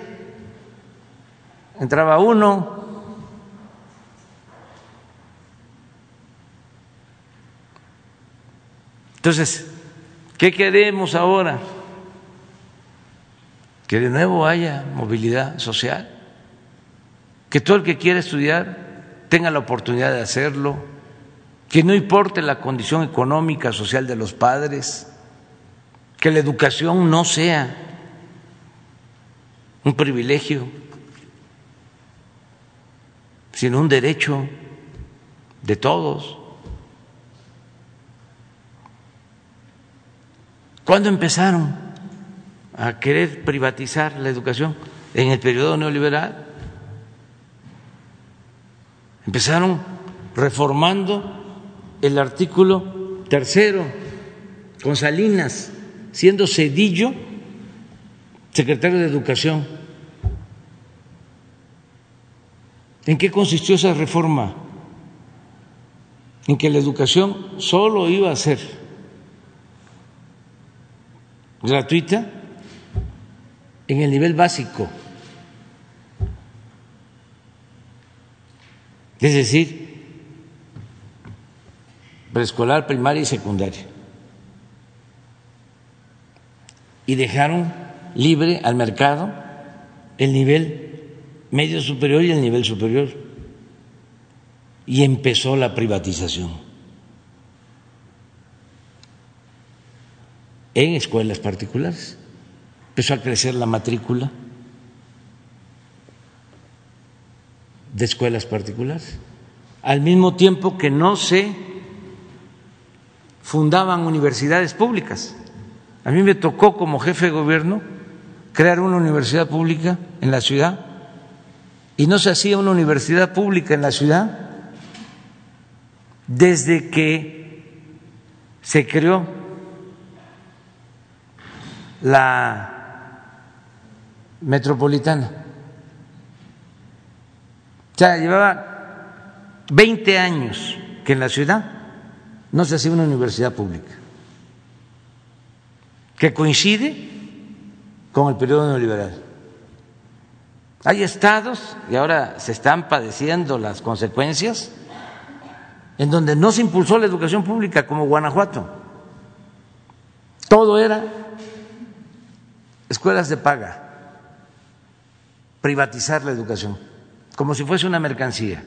entraba uno. Entonces, ¿qué queremos ahora? que de nuevo haya movilidad social, que todo el que quiera estudiar tenga la oportunidad de hacerlo, que no importe la condición económica, social de los padres, que la educación no sea un privilegio, sino un derecho de todos. ¿Cuándo empezaron? a querer privatizar la educación en el periodo neoliberal. Empezaron reformando el artículo tercero con Salinas, siendo Cedillo secretario de Educación. ¿En qué consistió esa reforma? en que la educación solo iba a ser gratuita en el nivel básico, es decir, preescolar, primaria y secundaria. Y dejaron libre al mercado el nivel medio superior y el nivel superior. Y empezó la privatización en escuelas particulares. Empezó a crecer la matrícula de escuelas particulares, al mismo tiempo que no se fundaban universidades públicas. A mí me tocó como jefe de gobierno crear una universidad pública en la ciudad y no se hacía una universidad pública en la ciudad desde que se creó la metropolitana. O sea, llevaba 20 años que en la ciudad no se hacía una universidad pública, que coincide con el periodo neoliberal. Hay estados, y ahora se están padeciendo las consecuencias, en donde no se impulsó la educación pública, como Guanajuato. Todo era escuelas de paga, privatizar la educación, como si fuese una mercancía.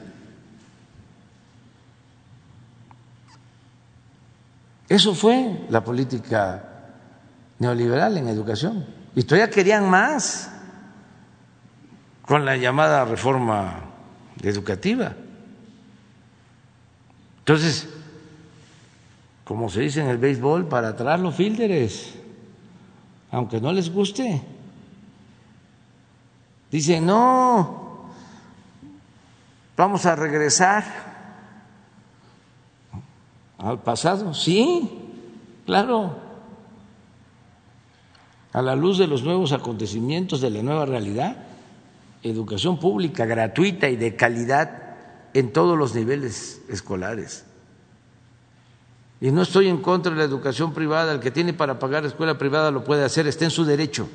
Eso fue la política neoliberal en educación. Y todavía querían más con la llamada reforma educativa. Entonces, como se dice en el béisbol, para atrás los fílderes, aunque no les guste. Dicen, no, vamos a regresar al pasado. Sí, claro, a la luz de los nuevos acontecimientos, de la nueva realidad, educación pública gratuita y de calidad en todos los niveles escolares. Y no estoy en contra de la educación privada, el que tiene para pagar escuela privada lo puede hacer, está en su derecho,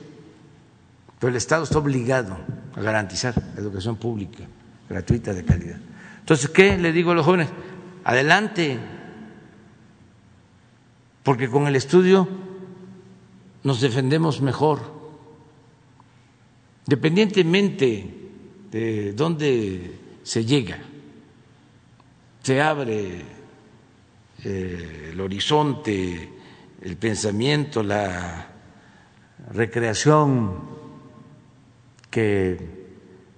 pero el Estado está obligado a garantizar la educación pública, gratuita, de calidad. Entonces, ¿qué le digo a los jóvenes? Adelante, porque con el estudio nos defendemos mejor, independientemente de dónde se llega se abre eh, el horizonte, el pensamiento, la recreación que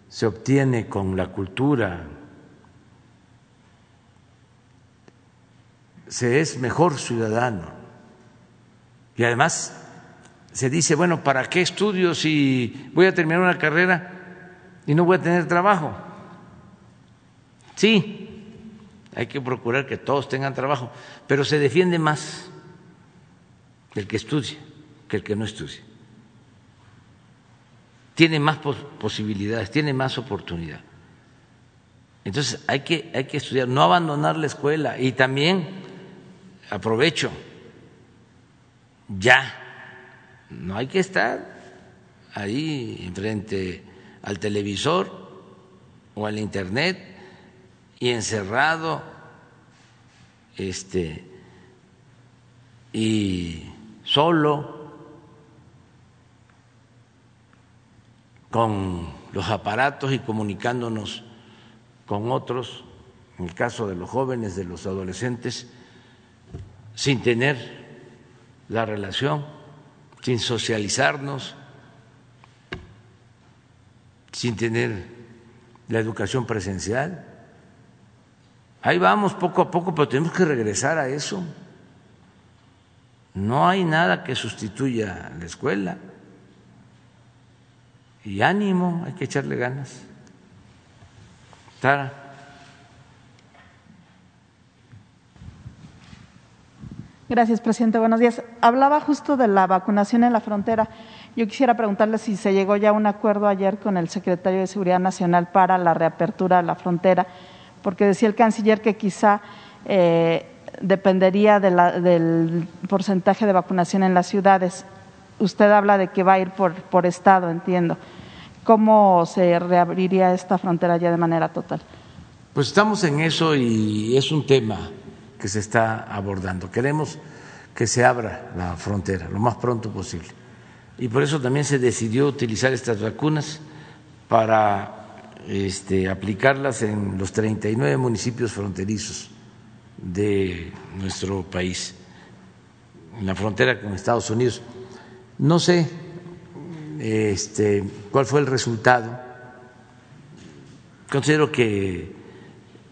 se obtiene con la cultura, se es mejor ciudadano. Y además se dice, bueno, ¿para qué estudio si voy a terminar una carrera y no voy a tener trabajo? Sí, hay que procurar que todos tengan trabajo, pero se defiende más el que estudie que el que no estudie. Tiene más posibilidades, tiene más oportunidad. Entonces hay que, hay que estudiar, no abandonar la escuela y también aprovecho, ya, no hay que estar ahí enfrente al televisor o al internet y encerrado este y solo con los aparatos y comunicándonos con otros, en el caso de los jóvenes, de los adolescentes, sin tener la relación, sin socializarnos, sin tener la educación presencial. Ahí vamos poco a poco, pero tenemos que regresar a eso. No hay nada que sustituya la escuela. Y ánimo, hay que echarle ganas. Tara. Gracias, presidente. Buenos días. Hablaba justo de la vacunación en la frontera. Yo quisiera preguntarle si se llegó ya a un acuerdo ayer con el secretario de Seguridad Nacional para la reapertura de la frontera porque decía el canciller que quizá eh, dependería del porcentaje de vacunación en las ciudades. Usted habla de que va a ir por, por estado, entiendo. ¿Cómo se reabriría esta frontera ya de manera total? Pues estamos en eso y es un tema que se está abordando. Queremos que se abra la frontera lo más pronto posible. Y por eso también se decidió utilizar estas vacunas para este, aplicarlas en los 39 municipios fronterizos de nuestro país, en la frontera con Estados Unidos. No sé este, cuál fue el resultado. Considero que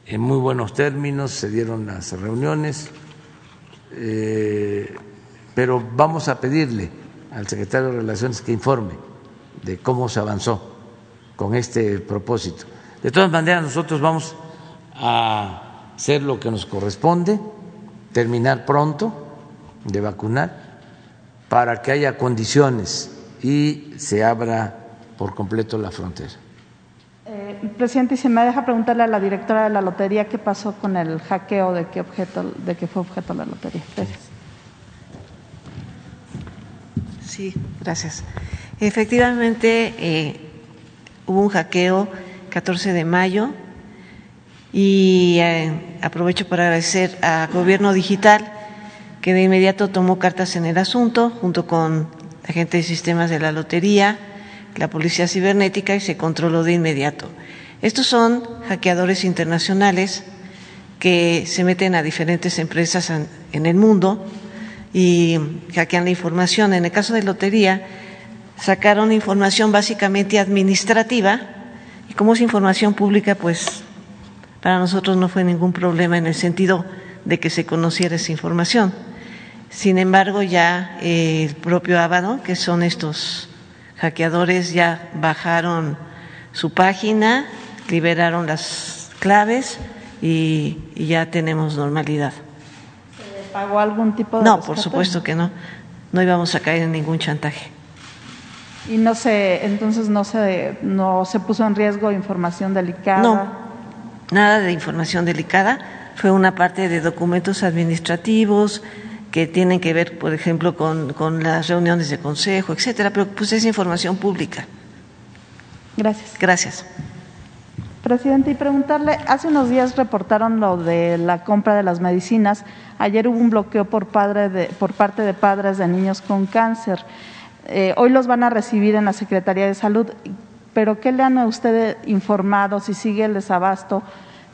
en muy buenos términos se dieron las reuniones, eh, pero vamos a pedirle al secretario de Relaciones que informe de cómo se avanzó con este propósito. De todas maneras, nosotros vamos a hacer lo que nos corresponde, terminar pronto de vacunar para que haya condiciones y se abra por completo la frontera. Eh, presidente, y si me deja preguntarle a la directora de la lotería qué pasó con el hackeo de qué objeto, de qué fue objeto la lotería. Gracias. Sí, gracias. Efectivamente, eh, hubo un hackeo 14 de mayo y eh, aprovecho para agradecer a Gobierno Digital que de inmediato tomó cartas en el asunto junto con la gente de sistemas de la lotería, la policía cibernética y se controló de inmediato. Estos son hackeadores internacionales que se meten a diferentes empresas en el mundo y hackean la información. En el caso de lotería, sacaron información básicamente administrativa y como es información pública, pues para nosotros no fue ningún problema en el sentido de que se conociera esa información. Sin embargo, ya eh, el propio Ábado, que son estos hackeadores, ya bajaron su página, liberaron las claves y, ya tenemos normalidad. ¿Se pagó algún tipo de.? No, por supuesto que no. No íbamos a caer en ningún chantaje. Y no se, entonces no se, no se puso en riesgo información delicada. No, nada de información delicada. Fue una parte de documentos administrativos, que tienen que ver, por ejemplo, con, con las reuniones de consejo, etcétera, pero pues es información pública. Gracias. Gracias. Presidente, y preguntarle, hace unos días reportaron lo de la compra de las medicinas. Ayer hubo un bloqueo por, padre de, por parte de padres de niños con cáncer. Eh, hoy los van a recibir en la Secretaría de Salud, pero ¿qué le han a usted informado si sigue el desabasto?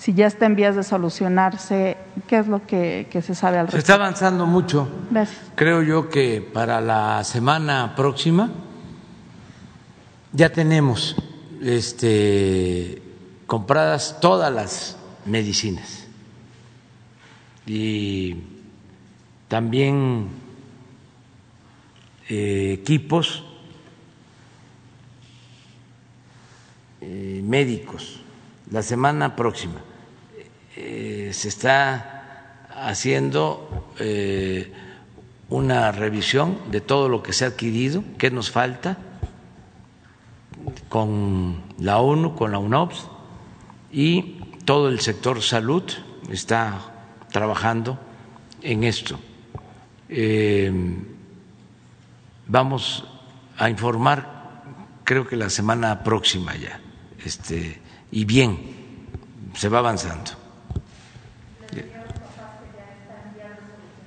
Si ya está en vías de solucionarse, ¿qué es lo que, se sabe al respecto? Se está avanzando mucho. Gracias. Creo yo que para la semana próxima ya tenemos este, compradas todas las medicinas y también eh, equipos eh, médicos la semana próxima. Eh, se está haciendo eh, una revisión de todo lo que se ha adquirido, qué nos falta con la ONU, con la UNOPS y todo el sector salud está trabajando en esto. Eh, vamos a informar, creo que la semana próxima ya, este, y bien, se va avanzando.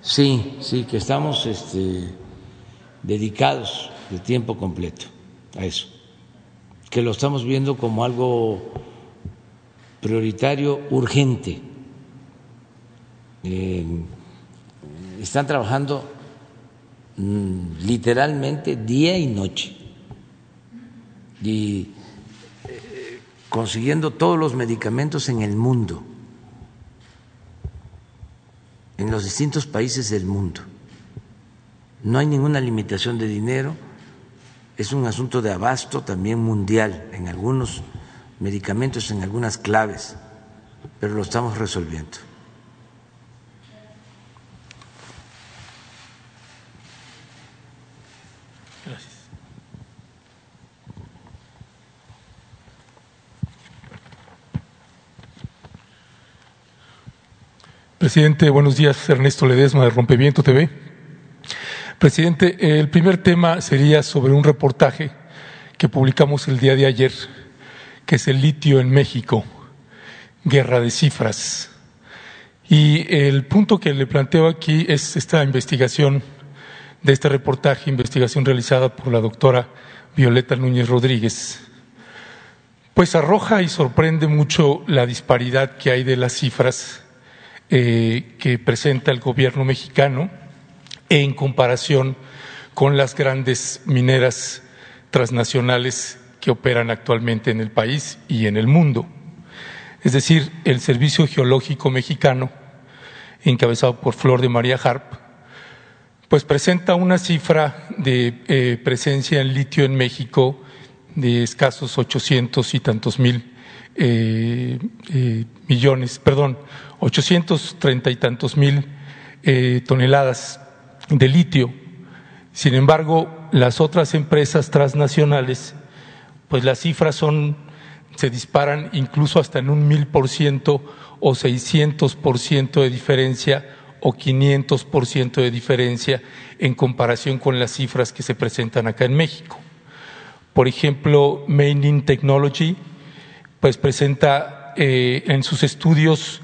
Sí, sí, que estamos este, dedicados de tiempo completo a eso, que lo estamos viendo como algo prioritario, urgente. están trabajando mm, literalmente día y noche. Y eh, consiguiendo todos los medicamentos en el mundo en los distintos países del mundo. No hay ninguna limitación de dinero, es un asunto de abasto también mundial en algunos medicamentos, en algunas claves, pero lo estamos resolviendo. Presidente, buenos días. Ernesto Ledesma de Rompeviento TV. Presidente, el primer tema sería sobre un reportaje que publicamos el día de ayer, que es el litio en México, guerra de cifras. Y el punto que le planteo aquí es esta investigación de este reportaje, investigación realizada por la doctora Violeta Núñez Rodríguez, pues arroja y sorprende mucho la disparidad que hay de las cifras eh, que presenta el gobierno mexicano en comparación con las grandes mineras transnacionales que operan actualmente en el país y en el mundo. Es decir, el Servicio Geológico Mexicano, encabezado por Flor de María Harp, pues presenta una cifra de eh, presencia en litio en México de escasos ochocientos y tantos mil eh, millones, perdón, ochocientos treinta y tantos mil toneladas de litio. Sin embargo, las otras empresas transnacionales, pues las cifras son, se disparan incluso hasta en un mil por ciento o seiscientos por ciento de diferencia o quinientos por ciento de diferencia en comparación con las cifras que se presentan acá en México. Por ejemplo, Maining Technology, pues presenta eh, en sus estudios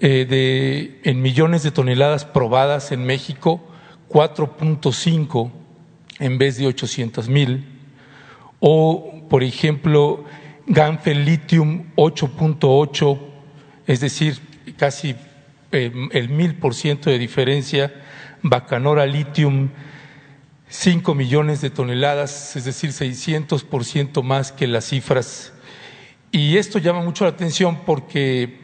eh, de, en millones de toneladas probadas en México 4.5 en vez de 800 mil. O, por ejemplo, Ganfel Lithium 8.8, es decir, casi eh, el mil por ciento de diferencia. Bacanora Lithium 5 millones de toneladas, es decir, 600 por ciento más que las cifras. Y esto llama mucho la atención porque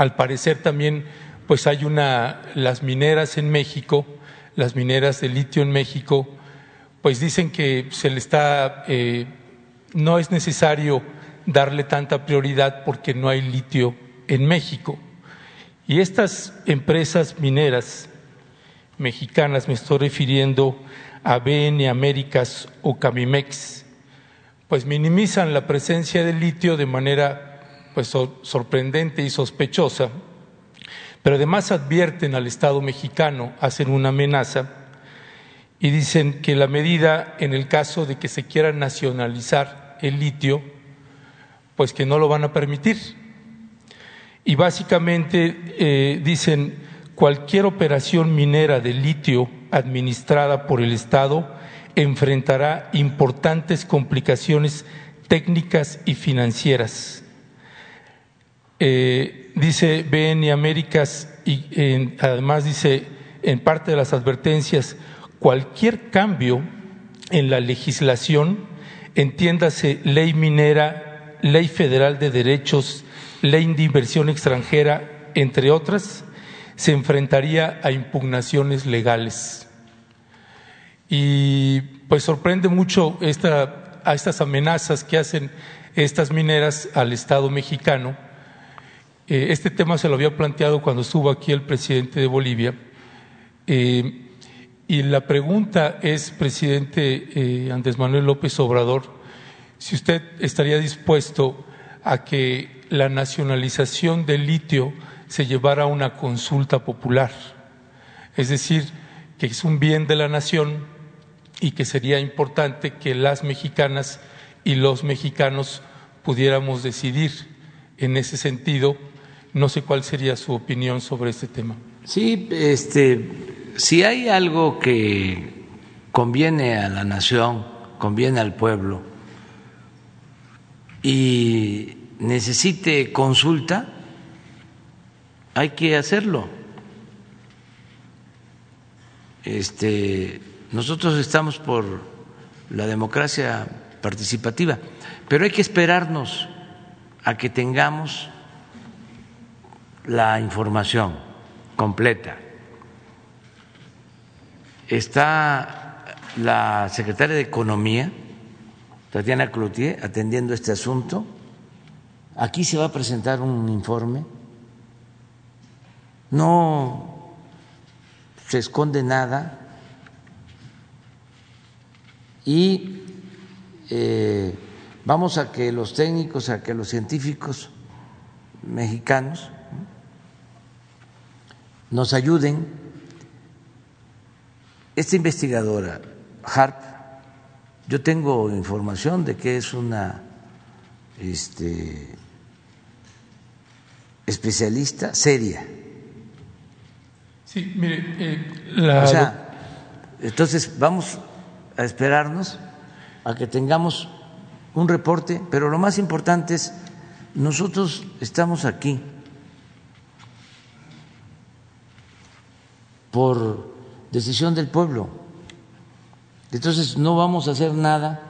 al parecer también pues hay una las mineras en México las mineras de litio en México, pues dicen que se le está, eh, no es necesario darle tanta prioridad porque no hay litio en México. Y estas empresas mineras mexicanas, me estoy refiriendo a BN Américas o Camimex, pues minimizan la presencia de litio de manera pues sorprendente y sospechosa pero además advierten al Estado mexicano, hacen una amenaza y dicen que la medida en el caso de que se quiera nacionalizar el litio, pues que no lo van a permitir. Y básicamente eh, dicen cualquier operación minera de litio administrada por el Estado enfrentará importantes complicaciones técnicas y financieras. Eh, dice BN Américas y además dice en parte de las advertencias, cualquier cambio en la legislación, entiéndase ley minera, ley federal de derechos, ley de inversión extranjera, entre otras, se enfrentaría a impugnaciones legales. Y pues sorprende mucho esta, a estas amenazas que hacen estas mineras al Estado mexicano eh, este tema se lo había planteado cuando estuvo aquí el presidente de Bolivia. Eh, y la pregunta es, presidente eh, Andrés Manuel López Obrador, si usted estaría dispuesto a que la nacionalización del litio se llevara a una consulta popular. Es decir, que es un bien de la nación y que sería importante que las mexicanas y los mexicanos pudiéramos decidir en ese sentido no sé cuál sería su opinión sobre este tema. Sí, este, si hay algo que conviene a la nación, conviene al pueblo y necesite consulta, hay que hacerlo. Este, nosotros estamos por la democracia participativa, pero hay que esperarnos a que tengamos la información completa. Está la secretaria de Economía, Tatiana Cloutier, atendiendo este asunto. Aquí se va a presentar un informe. No se esconde nada y eh, vamos a que los técnicos, a que los científicos mexicanos nos ayuden. Esta investigadora, Harp, yo tengo información de que es una este, especialista seria. Sí, mire, eh, la... O sea, entonces vamos a esperarnos a que tengamos un reporte, pero lo más importante es, nosotros estamos aquí por decisión del pueblo. Entonces no vamos a hacer nada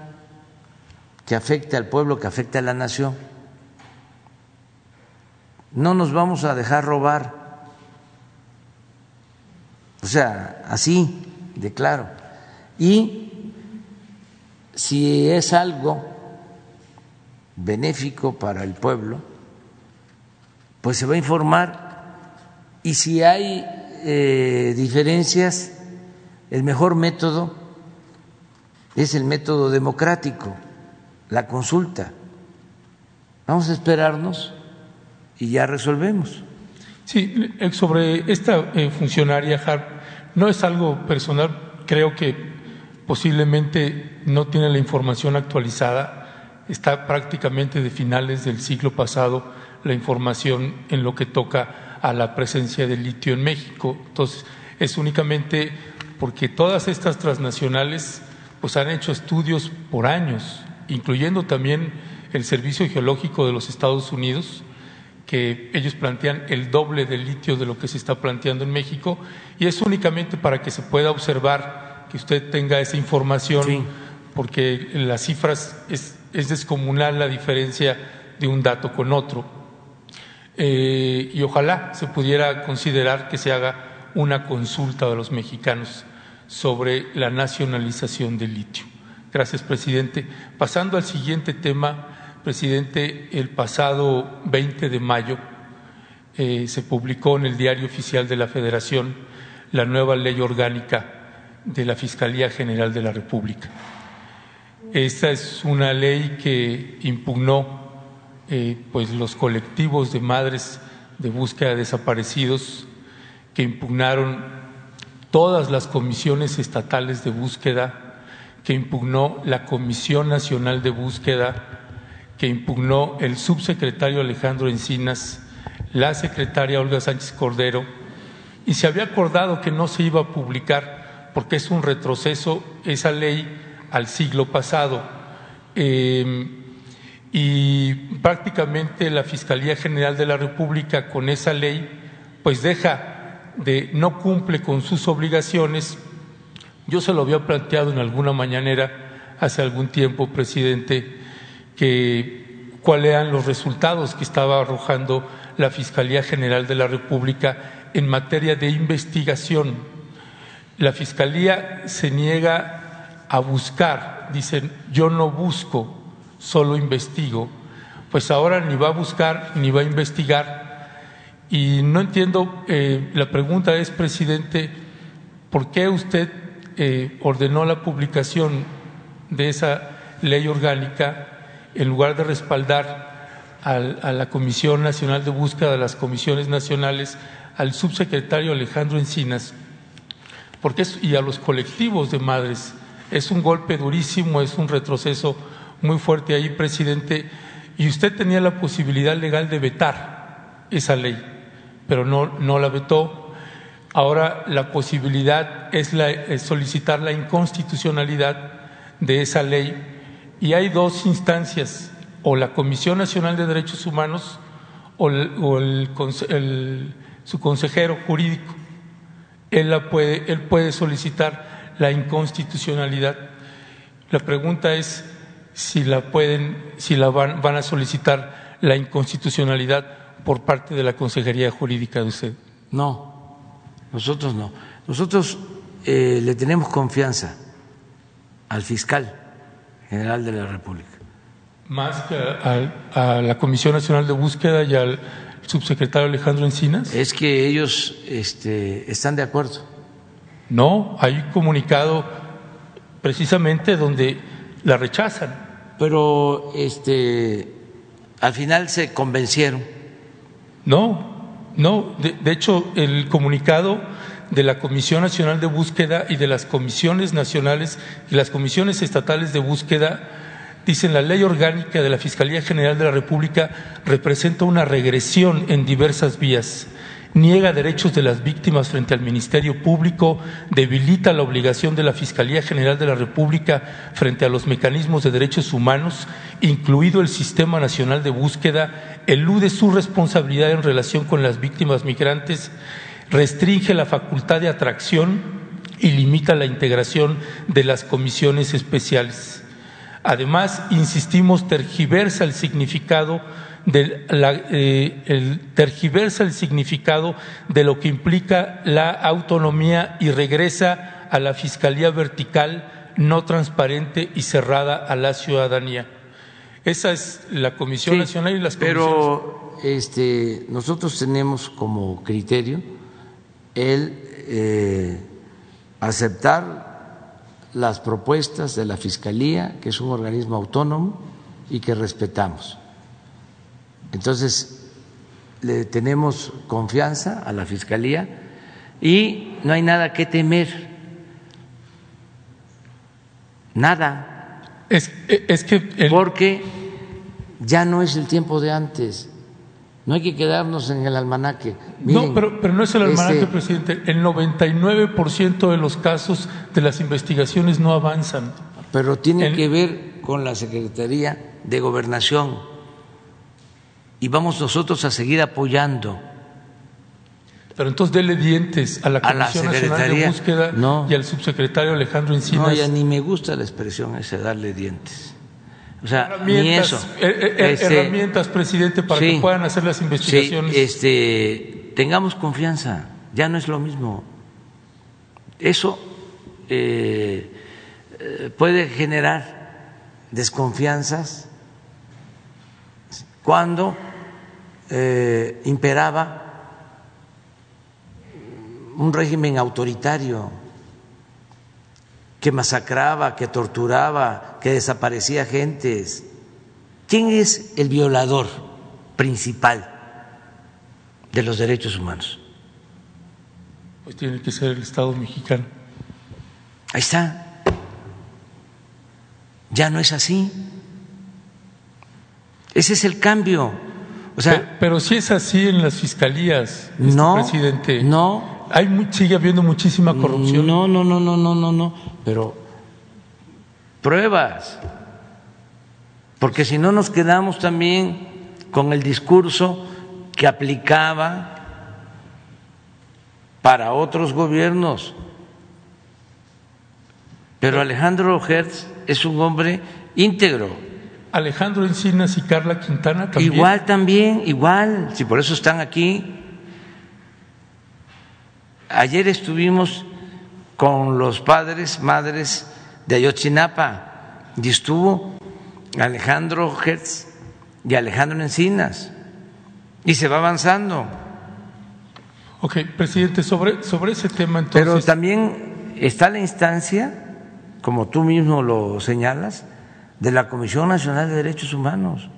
que afecte al pueblo, que afecte a la nación. No nos vamos a dejar robar. O sea, así de claro. Y si es algo benéfico para el pueblo, pues se va a informar y si hay eh, diferencias, el mejor método es el método democrático, la consulta. Vamos a esperarnos y ya resolvemos. Sí, eh, sobre esta eh, funcionaria no es algo personal, creo que posiblemente no tiene la información actualizada, está prácticamente de finales del siglo pasado la información en lo que toca a la presencia del litio en México. Entonces, es únicamente porque todas estas transnacionales pues han hecho estudios por años, incluyendo también el Servicio Geológico de los Estados Unidos, que ellos plantean el doble del litio de lo que se está planteando en México, y es únicamente para que se pueda observar, que usted tenga esa información, porque las cifras es, es descomunal la diferencia de un dato con otro. Eh, y ojalá se pudiera considerar que se haga una consulta de los mexicanos sobre la nacionalización del litio. Gracias, presidente. Pasando al siguiente tema, presidente, el pasado 20 de mayo eh, se publicó en el Diario Oficial de la Federación la nueva ley orgánica de la Fiscalía General de la República. Esta es una ley que impugnó eh, pues los colectivos de madres de búsqueda de desaparecidos que impugnaron todas las comisiones estatales de búsqueda, que impugnó la Comisión Nacional de Búsqueda, que impugnó el subsecretario Alejandro Encinas, la secretaria Olga Sánchez Cordero, y se había acordado que no se iba a publicar porque es un retroceso esa ley al siglo pasado. Eh, y prácticamente la Fiscalía General de la República con esa ley pues deja de no cumple con sus obligaciones. Yo se lo había planteado en alguna mañanera hace algún tiempo, presidente, que cuáles eran los resultados que estaba arrojando la Fiscalía General de la República en materia de investigación. La Fiscalía se niega a buscar, dicen, yo no busco solo investigo, pues ahora ni va a buscar ni va a investigar. Y no entiendo, eh, la pregunta es, presidente, ¿por qué usted eh, ordenó la publicación de esa ley orgánica en lugar de respaldar a la Comisión Nacional de Búsqueda de las Comisiones Nacionales, al subsecretario Alejandro Encinas, porque y a los colectivos de madres? Es un golpe durísimo, es un retroceso muy fuerte ahí, presidente, y usted tenía la posibilidad legal de vetar esa ley, pero no, no la vetó. Ahora la posibilidad es, la, solicitar la inconstitucionalidad de esa ley y hay dos instancias, o la Comisión Nacional de Derechos Humanos o, el, su consejero jurídico. Él, la puede, él puede solicitar la inconstitucionalidad. La pregunta es, si la pueden, si la van, van a solicitar la inconstitucionalidad por parte de la Consejería Jurídica de usted. No, nosotros no. Nosotros eh, le tenemos confianza al fiscal general de la República. ¿Más que a, a, la Comisión Nacional de Búsqueda y al subsecretario Alejandro Encinas? Es que ellos este, están de acuerdo. No, hay comunicado precisamente donde la rechazan. Pero este, al final se convencieron. No, No, de, de hecho, el comunicado de la Comisión Nacional de Búsqueda y de las comisiones nacionales y las comisiones estatales de búsqueda dicen la ley orgánica de la Fiscalía General de la República representa una regresión en diversas vías niega derechos de las víctimas frente al Ministerio Público, debilita la obligación de la Fiscalía General de la República frente a los mecanismos de derechos humanos, incluido el Sistema Nacional de Búsqueda, elude su responsabilidad en relación con las víctimas migrantes, restringe la facultad de atracción y limita la integración de las comisiones especiales. Además, insistimos, tergiversa el significado de la, eh, el, tergiversa el significado de lo que implica la autonomía y regresa a la fiscalía vertical no transparente y cerrada a la ciudadanía. Esa es la Comisión Sí, Nacional y las comisiones. Pero este, nosotros tenemos como criterio el eh, aceptar las propuestas de la Fiscalía, que es un organismo autónomo y que respetamos. Entonces, le tenemos confianza a la Fiscalía y no hay nada que temer. Nada. Es, es que el- Porque ya no es el tiempo de antes. No hay que quedarnos en el almanaque. Miren, no, pero, pero no es el almanaque, este, presidente. El 99% de los casos de las investigaciones no avanzan. pero tiene el- que ver con la Secretaría de Gobernación. Y vamos nosotros a seguir apoyando. Pero entonces dele dientes a la A la Comisión Nacional de. Búsqueda No. y al subsecretario Alejandro Encinas. No, ya ni me gusta la expresión esa, darle dientes. O sea, ni herramientas, eso. eh, eh, Este, herramientas, presidente, para sí. que puedan hacer las Sí, investigaciones. este, tengamos confianza, ya no es lo mismo. Eso eh, eh, puede generar desconfianzas cuando eh, imperaba un régimen autoritario que masacraba, que torturaba, que desaparecía gentes. ¿Quién es el violador principal de los derechos humanos? Pues tiene que ser el Estado mexicano. Ahí está. Ya no es así. Ese es el cambio. O Pero, sea, pero si es así en las fiscalías, este no, presidente. no, Hay, sigue habiendo muchísima corrupción. no, no, no, no, no, no, no. Pero pruebas. Porque si no nos quedamos también con el discurso que aplicaba para otros gobiernos. Pero Alejandro Hertz es un hombre íntegro. Alejandro Encinas y Carla Quintana también. Igual también, igual, si por eso están aquí. Ayer estuvimos con los padres, madres de Ayotzinapa y estuvo Alejandro Hertz y Alejandro Encinas y se va avanzando. Ok, presidente, sobre, sobre ese tema entonces. Pero también está la instancia, como tú mismo lo señalas, de la Comisión Nacional de Derechos Humanos.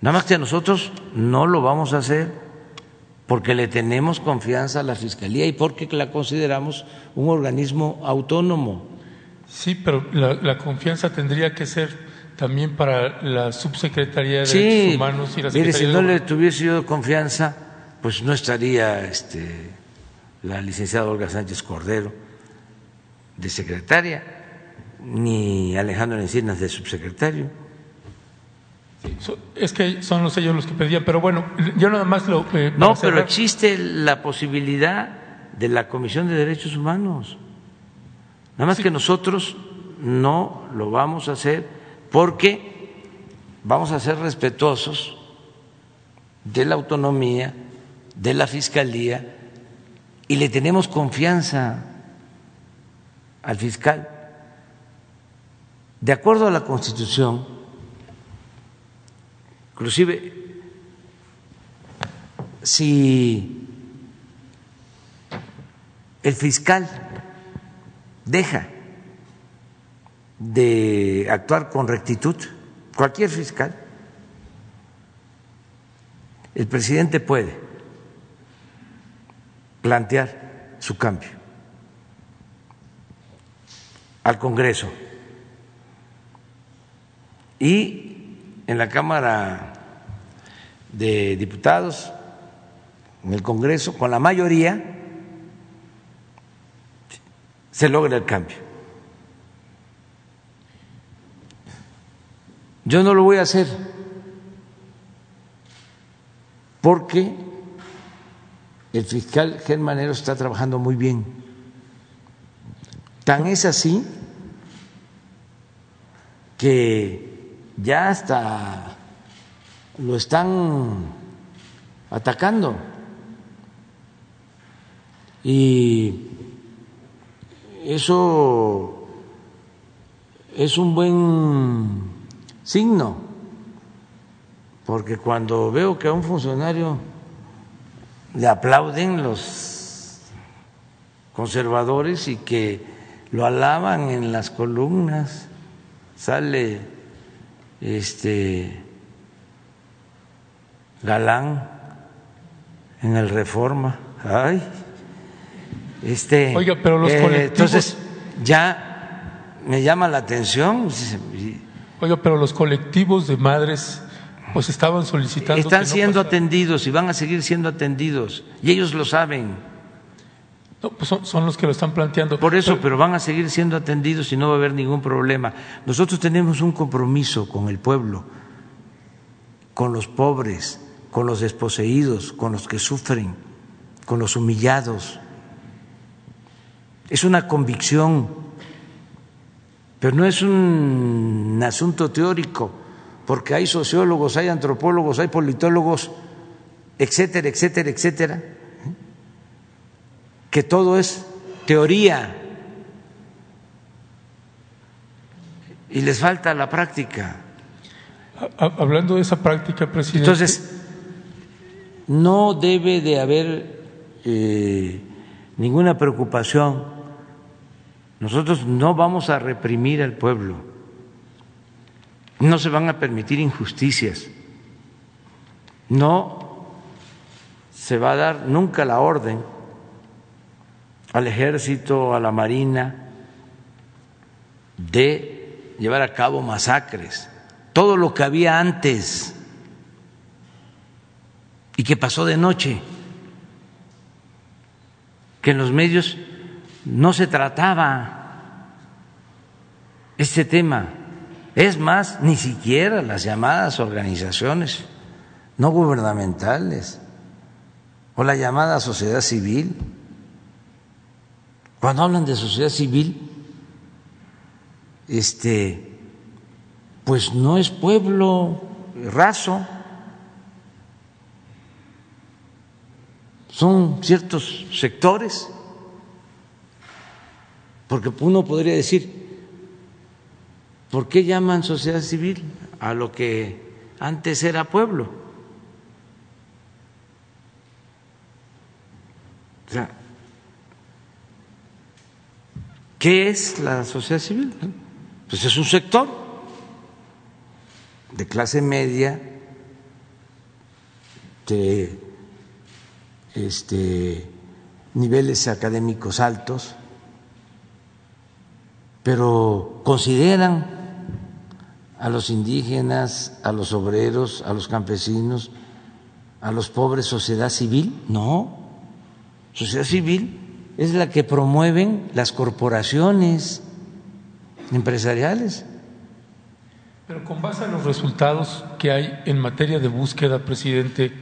Nada más que nosotros no lo vamos a hacer porque le tenemos confianza a la Fiscalía y porque la consideramos un organismo autónomo. Sí, pero la, la confianza tendría que ser también para la subsecretaría de Sí, Derechos Humanos y la mire, si Secretaría no de le tuviese yo confianza, pues no estaría este, la licenciada Olga Sánchez Cordero de secretaria, ni Alejandro Encinas de subsecretario. Es que son los ellos los que pedían, pero bueno, yo nada más lo. eh, No, pero cerrar. existe la posibilidad de la Comisión de Derechos Humanos. Nada más que nosotros no lo vamos a hacer porque vamos a ser respetuosos de la autonomía, de la Fiscalía y le tenemos confianza al fiscal. De acuerdo a la Constitución, inclusive si el fiscal deja de actuar con rectitud, cualquier fiscal, el presidente puede plantear su cambio al Congreso y en la Cámara de Diputados, en el Congreso, con la mayoría, se logra el cambio. Yo no lo voy a hacer porque el fiscal Germanero está trabajando muy bien. Tan es así que ya hasta lo están atacando. Y eso es un buen signo, porque cuando veo que a un funcionario le aplauden los conservadores y que lo alaban en las columnas, sale este Galán en el Reforma. Ay, este. Oiga, pero los eh, colectivos. Entonces, ya me llama la atención. Oiga, pero los colectivos de madres pues estaban solicitando. Están que no siendo pasara. atendidos y van a seguir siendo atendidos. Y ellos lo saben. No, pues son, son los que lo están planteando. Por eso, pero van a seguir siendo atendidos y no va a haber ningún problema. Nosotros tenemos un compromiso con el pueblo, con los pobres, con los desposeídos, con los que sufren, con los humillados. Es una convicción, pero no es un asunto teórico, porque hay sociólogos, hay antropólogos, hay politólogos, etcétera, etcétera, etcétera, que todo es teoría y les falta la práctica. Ha- Hablando de esa práctica, presidente. Entonces, no debe de haber eh, ninguna preocupación. Nosotros no vamos a reprimir al pueblo. No se van a permitir injusticias. No se va a dar nunca la orden al ejército, a la marina, de llevar a cabo masacres. Todo lo que había antes y que pasó de noche, que en los medios no se trataba este tema. Es más, ni siquiera las llamadas organizaciones no gubernamentales o la llamada sociedad civil. Cuando hablan de sociedad civil, este, pues no es pueblo raso, son ciertos sectores, porque uno podría decir, ¿por qué llaman sociedad civil a lo que antes era pueblo? O sea, ¿qué es la sociedad civil? Pues es un sector de clase media, de este, niveles académicos altos, pero consideran a los indígenas, a los obreros, a los campesinos, a los pobres sociedad civil? No, sociedad civil es la que promueven las corporaciones empresariales. Pero con base en los resultados que hay en materia de búsqueda, presidente,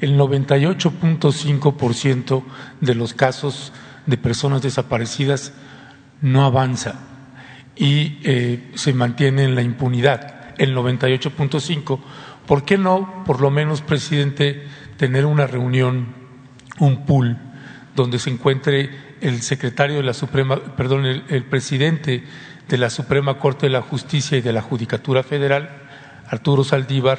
el 98.5% de los casos de personas desaparecidas no avanza y eh, se mantiene en la impunidad, el 98.5%. ¿Por qué no, por lo menos, presidente, tener una reunión, un pool, donde se encuentre el secretario de la Suprema, perdón, el, el presidente de la Suprema Corte de la Justicia y de la Judicatura Federal, Arturo Saldívar,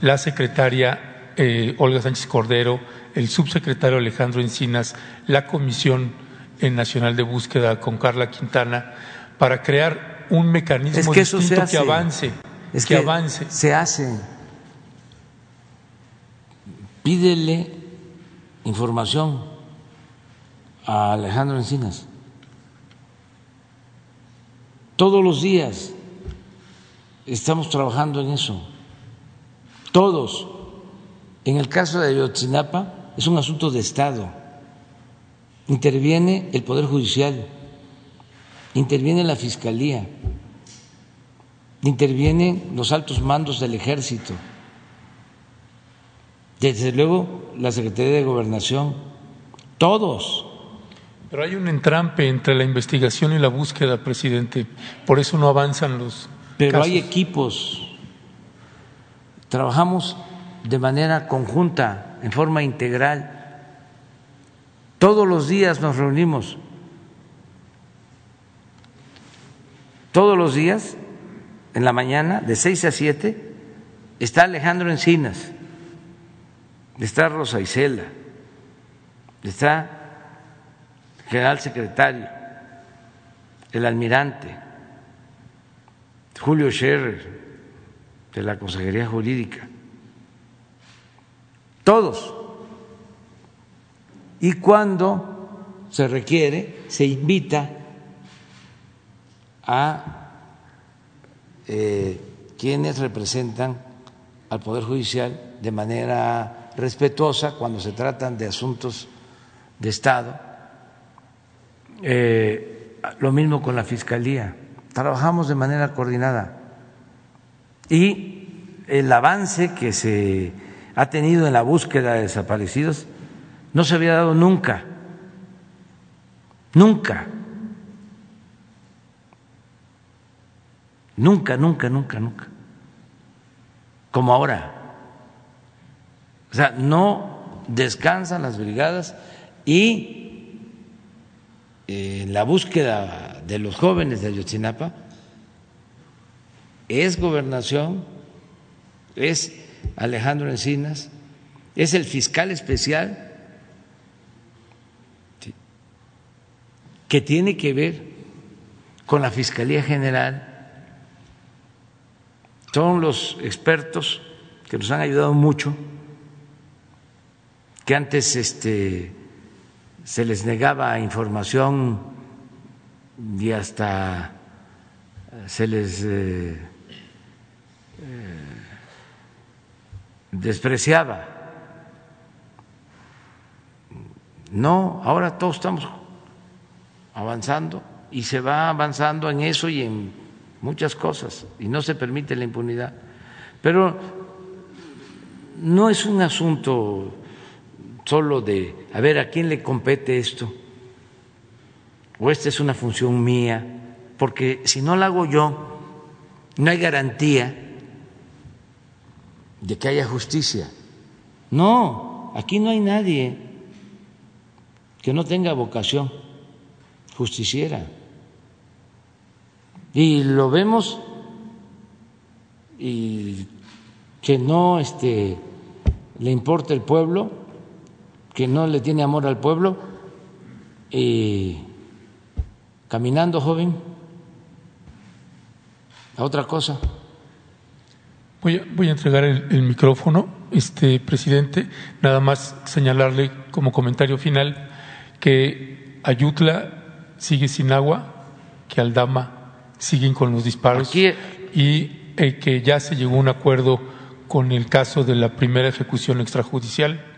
la secretaria eh, Olga Sánchez Cordero, el subsecretario Alejandro Encinas, la Comisión Nacional de Búsqueda con Carla Quintana, para crear un mecanismo Es que distinto que avance, Es que, que avance. Se hace. pídele información a Alejandro Encinas. Todos los días estamos trabajando en eso. Todos. En el caso de Ayotzinapa es un asunto de Estado. Interviene el Poder Judicial, interviene la Fiscalía, intervienen los altos mandos del Ejército, desde luego la Secretaría de Gobernación, todos. Pero hay un entrampe entre la investigación y la búsqueda, presidente. Por eso no avanzan los. Pero hay equipos. Trabajamos de manera conjunta, en forma integral. Todos los días nos reunimos. Todos los días, en la mañana, de seis a siete, está Alejandro Encinas, está Rosa Isela, está general secretario, el almirante, Julio Scherer, de la Consejería Jurídica, todos. Y cuando se requiere, se invita a eh, quienes representan al Poder Judicial de manera respetuosa cuando se tratan de asuntos de Estado eh, lo mismo con la Fiscalía. Trabajamos de manera coordinada. Y el avance que se ha tenido en la búsqueda de desaparecidos no se había dado nunca. Nunca. Nunca, nunca, nunca, nunca. Como ahora. O sea, no descansan las brigadas y en la búsqueda de los jóvenes de Ayotzinapa es gobernación, es Alejandro Encinas, es el fiscal especial que tiene que ver con la Fiscalía General. Son los expertos que nos han ayudado mucho, que antes este se les negaba información y hasta se les eh, eh, despreciaba. No, ahora todos estamos avanzando y se va avanzando en eso y en muchas cosas y no se permite la impunidad. Pero no es un asunto solo de, a ver, ¿a quién le compete esto? O esta es una función mía, porque si no la hago yo, no hay garantía de que haya justicia. No, aquí no hay nadie que no tenga vocación justiciera. Y lo vemos y que no este, le importa el pueblo que no le tiene amor al pueblo, y caminando joven a otra cosa. Voy a, voy a entregar el, micrófono, este presidente, nada más señalarle como comentario final que Ayutla sigue sin agua, que Aldama siguen con los disparos y eh, que ya se llegó a un acuerdo con el caso de la primera ejecución extrajudicial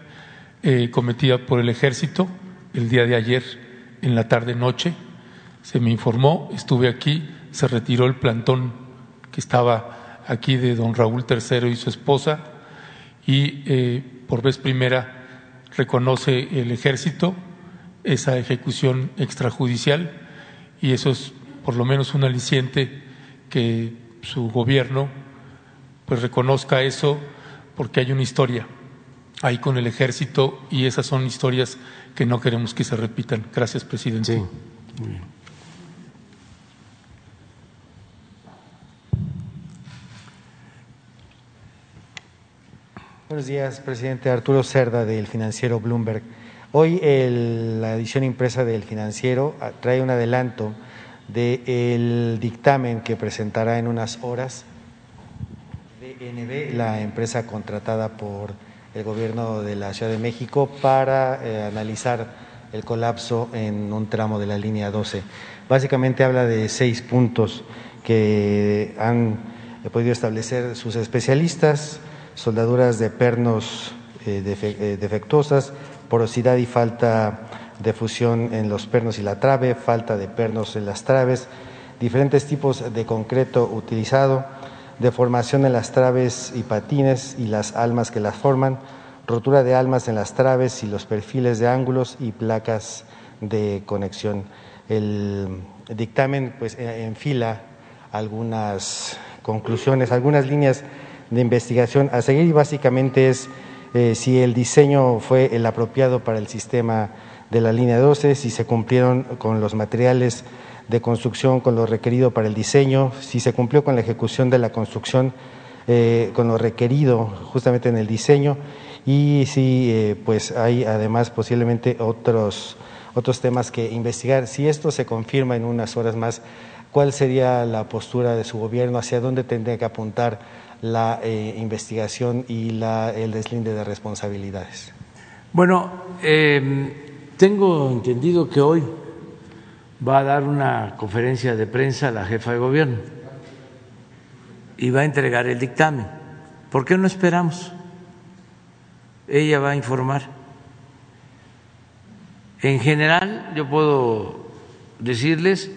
eh, cometida por el ejército el día de ayer en la tarde-noche. Se me informó, estuve aquí, se retiró el plantón que estaba aquí de don Raúl III y su esposa y eh, por vez primera reconoce el ejército esa ejecución extrajudicial y eso es por lo menos un aliciente que su gobierno pues reconozca eso porque hay una historia ahí con el ejército y esas son historias que no queremos que se repitan. Gracias, presidente. Buenos días, presidente Arturo Cerda del financiero Bloomberg. Hoy la edición impresa del financiero ah, trae un adelanto del dictamen que presentará en unas horas DNB, la empresa contratada por el gobierno de la Ciudad de México para eh, analizar el colapso en un tramo de la línea 12. Básicamente habla de seis puntos que han podido establecer sus especialistas, soldaduras de pernos eh, eh, defectuosas, porosidad y falta de fusión en los pernos y la trave, falta de pernos en las traves, diferentes tipos de concreto utilizado, deformación en las traves y patines y las almas que las forman, rotura de almas en las traves y los perfiles de ángulos y placas de conexión. El dictamen pues enfila algunas conclusiones, algunas líneas de investigación a seguir y básicamente es eh, si el diseño fue el apropiado para el sistema de la línea 12, si se cumplieron con los materiales de construcción, con lo requerido para el diseño, si se cumplió con la ejecución de la construcción, eh, con lo requerido justamente en el diseño y si eh, pues hay además posiblemente otros, otros temas que investigar. Si esto se confirma en unas horas más, ¿cuál sería la postura de su gobierno? ¿Hacia dónde tendría que apuntar la eh, investigación y la, el deslinde de responsabilidades? Bueno, tengo entendido que hoy va a dar una conferencia de prensa a la jefa de gobierno y va a entregar el dictamen. ¿Por qué no esperamos? Ella va a informar. En general, yo puedo decirles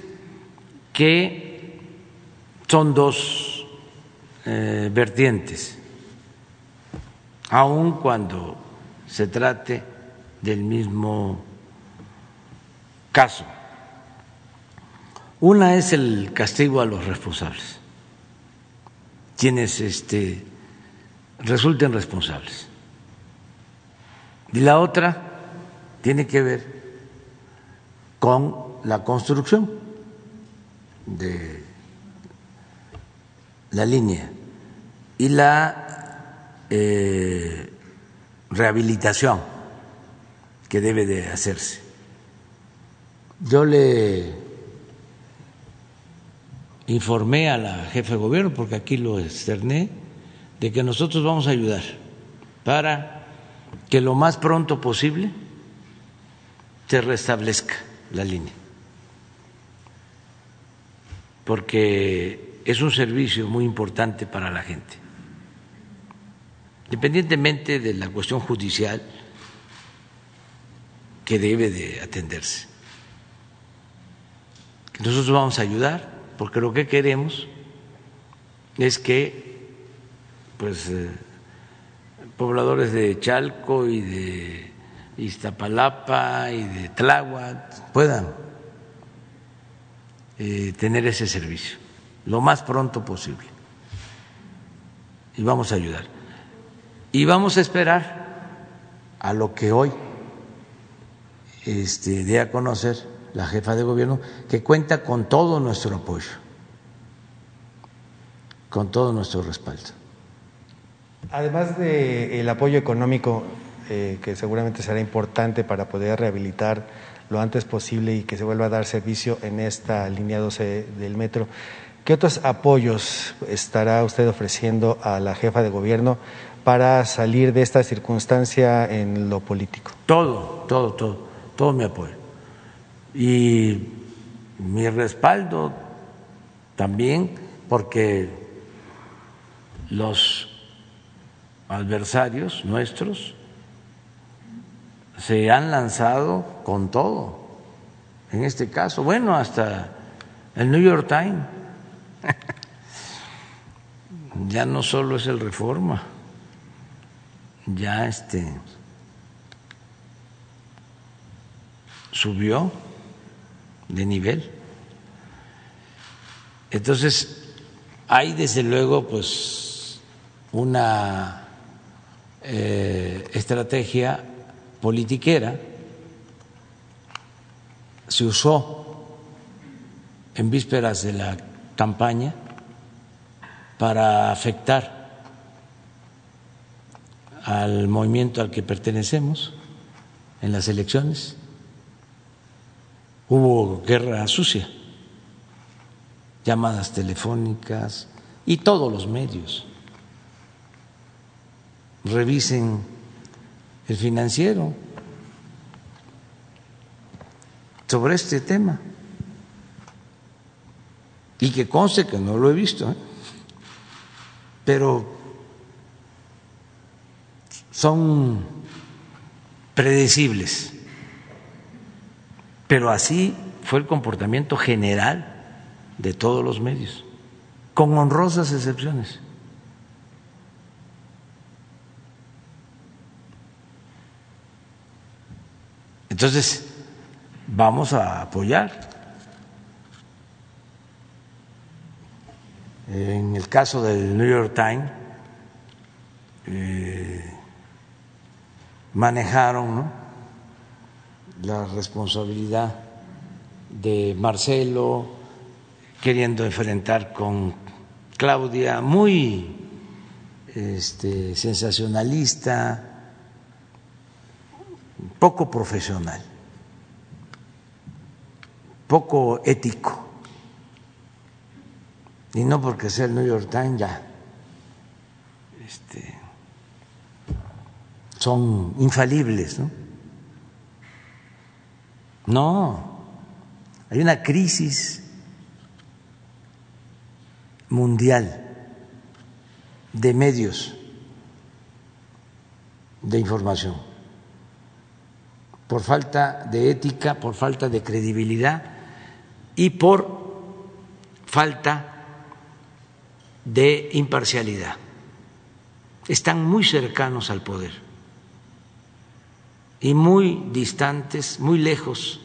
que son dos eh, vertientes, aun cuando se trate del mismo caso. Una es el castigo a los responsables, quienes este, resulten responsables. Y la otra tiene que ver con la construcción de la línea y la eh, rehabilitación que debe de hacerse. Yo le informé a la jefe de gobierno, porque aquí lo externé, de que nosotros vamos a ayudar para que lo más pronto posible se restablezca la línea, porque es un servicio muy importante para la gente, independientemente de la cuestión judicial que debe de atenderse. Nosotros vamos a ayudar porque lo que queremos es que pues eh, pobladores de Chalco y de Iztapalapa y de Tláhuac puedan eh, tener ese servicio lo más pronto posible. Y vamos a ayudar. Y vamos a esperar a lo que hoy este, dé a conocer la jefa de gobierno, que cuenta con todo nuestro apoyo, con todo nuestro respaldo. Además del apoyo económico, eh, que seguramente será importante para poder rehabilitar lo antes posible y que se vuelva a dar servicio en esta línea 12 del metro, ¿qué otros apoyos estará usted ofreciendo a la jefa de gobierno para salir de esta circunstancia en lo político? Todo, todo, todo, todo mi apoyo y mi respaldo también porque los adversarios nuestros se han lanzado con todo. En este caso, bueno, hasta el New York Times ya no solo es el Reforma, ya este subió de nivel. Entonces, hay desde luego pues una eh, estrategia politiquera, se usó en vísperas de la campaña para afectar al movimiento al que pertenecemos en las elecciones hubo guerra sucia, llamadas telefónicas y todos los medios. Revisen el financiero sobre este tema. Y que conste que no lo he visto, ¿eh? pero son predecibles. Pero así fue el comportamiento general de todos los medios, con honrosas excepciones. Entonces, vamos a apoyar. En el caso del New York Times, eh, manejaron la responsabilidad de Marcelo, queriendo enfrentar con Claudia, muy este, sensacionalista, poco profesional, poco ético. Y no porque sea el New York Times ya este, son infalibles, ¿no? No, hay una crisis mundial de medios de información. Por falta de ética, por falta de credibilidad y por falta de imparcialidad. Están muy cercanos al poder y muy distantes, muy lejos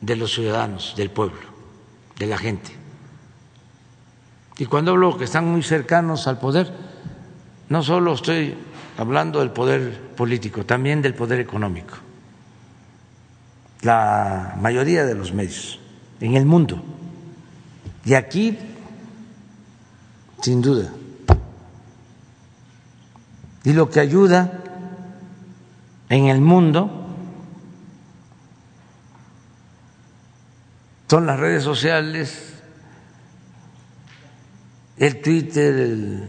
de los ciudadanos, del pueblo, de la gente. Y cuando hablo que están muy cercanos al poder, no solo estoy hablando del poder político, también del poder económico. La mayoría de los medios en el mundo. Y aquí, sin duda. Y lo que ayuda en el mundo son las redes sociales, el Twitter, el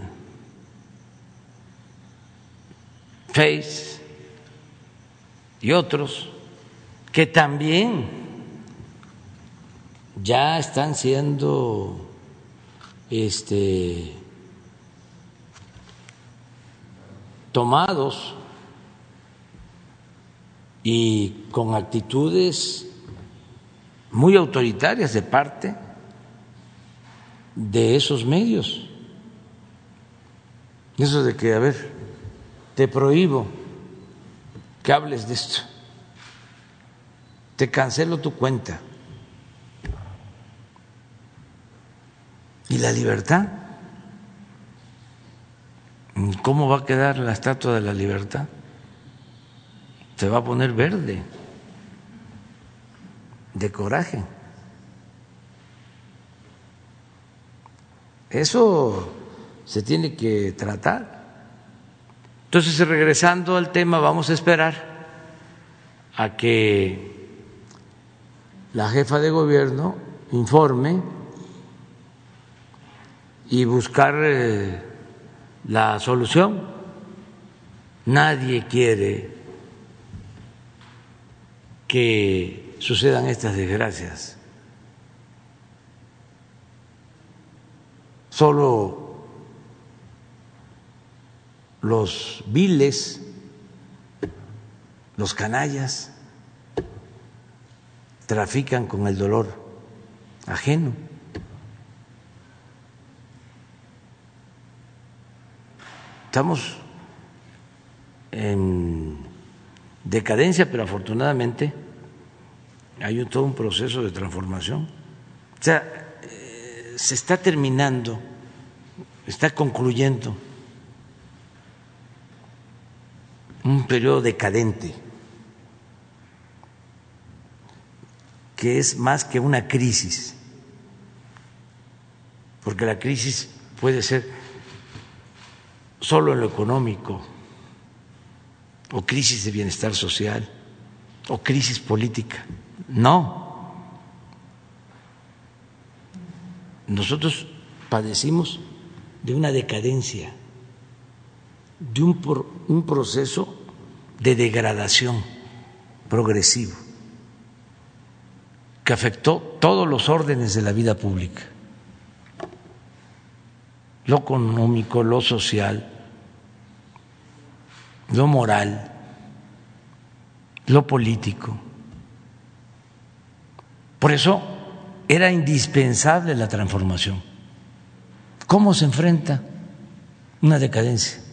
Face y otros que también ya están siendo este tomados y con actitudes muy autoritarias de parte de esos medios. Eso de que, a ver, te prohíbo que hables de esto, te cancelo tu cuenta. ¿Y la libertad? ¿Cómo va a quedar la estatua de la libertad? Se va a poner verde, de coraje. Eso se tiene que tratar. Entonces, regresando al tema, vamos a esperar a que la jefa de gobierno informe y buscar eh, la solución. Nadie quiere que sucedan estas desgracias. Solo los viles, los canallas, trafican con el dolor ajeno. Estamos en decadencia, pero afortunadamente hay todo un proceso de transformación. O sea, eh, se está terminando, está concluyendo un periodo decadente, que es más que una crisis, porque la crisis puede ser solo en lo económico, o crisis de bienestar social, o crisis política. No. Nosotros padecimos de una decadencia de un, un proceso de degradación progresivo que afectó todos los órdenes de la vida pública, lo económico, lo social, lo moral, lo político. Por eso era indispensable la transformación. ¿Cómo se enfrenta una decadencia?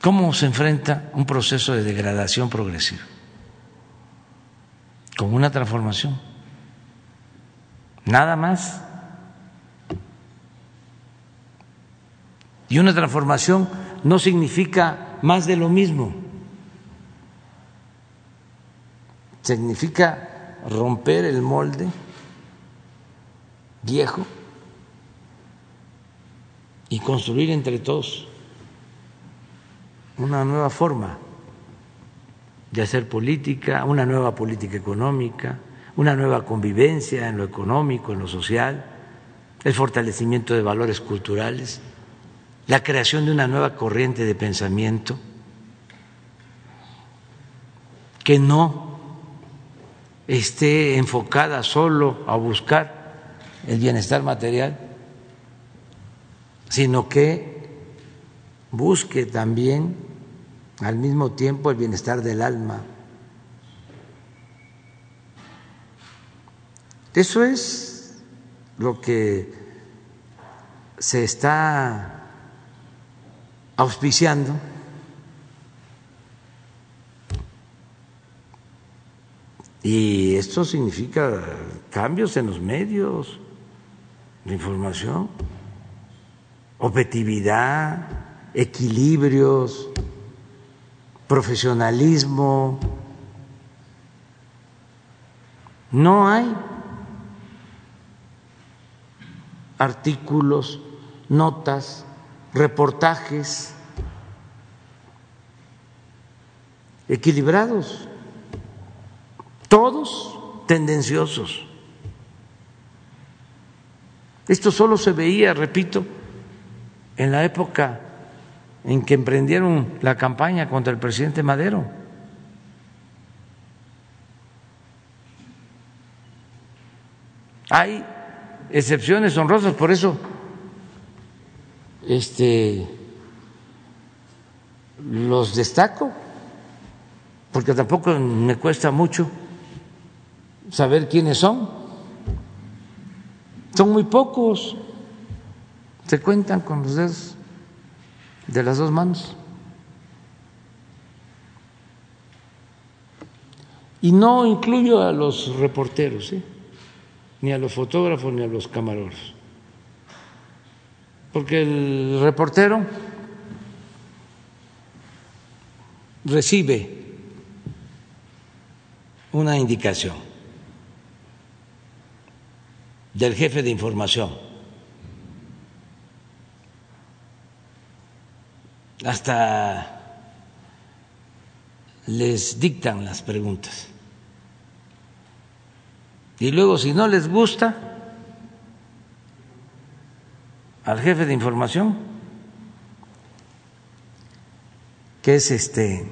¿Cómo se enfrenta un proceso de degradación progresiva? Con una transformación. Nada más. Y una transformación no significa más de lo mismo. Significa romper el molde viejo y construir entre todos una nueva forma de hacer política, una nueva política económica, una nueva convivencia en lo económico, en lo social, el fortalecimiento de valores culturales, la creación de una nueva corriente de pensamiento que no esté enfocada solo a buscar el bienestar material, sino que busque también al mismo tiempo el bienestar del alma. Eso es lo que se está auspiciando. Y esto significa cambios en los medios de información, objetividad, equilibrios, profesionalismo. No hay artículos, notas, reportajes equilibrados, todos tendenciosos. Esto solo se veía, repito, en la época en que emprendieron la campaña contra el presidente Madero. Hay excepciones honrosas, por eso este los destaco, porque tampoco me cuesta mucho saber quiénes son. Son muy pocos, se cuentan con los dedos de las dos manos. Y no incluyo a los reporteros, ni a los fotógrafos, ni a los camarógrafos. Porque el reportero recibe una indicación del jefe de información hasta les dictan las preguntas. Y luego, si no les gusta al jefe de información, que es este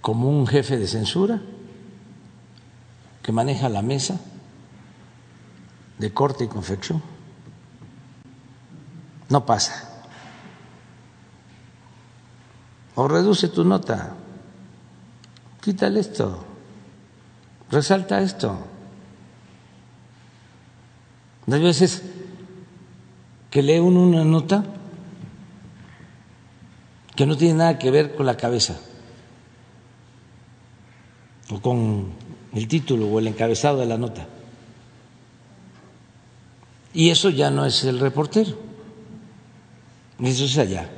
como un jefe de censura que maneja la mesa de corte y confección no pasa. O reduce tu nota, quítale esto, resalta esto. Hay veces que lee uno una nota que no tiene nada que ver con la cabeza o con el título o el encabezado de la nota. Y eso ya no es el reportero. Eso es allá.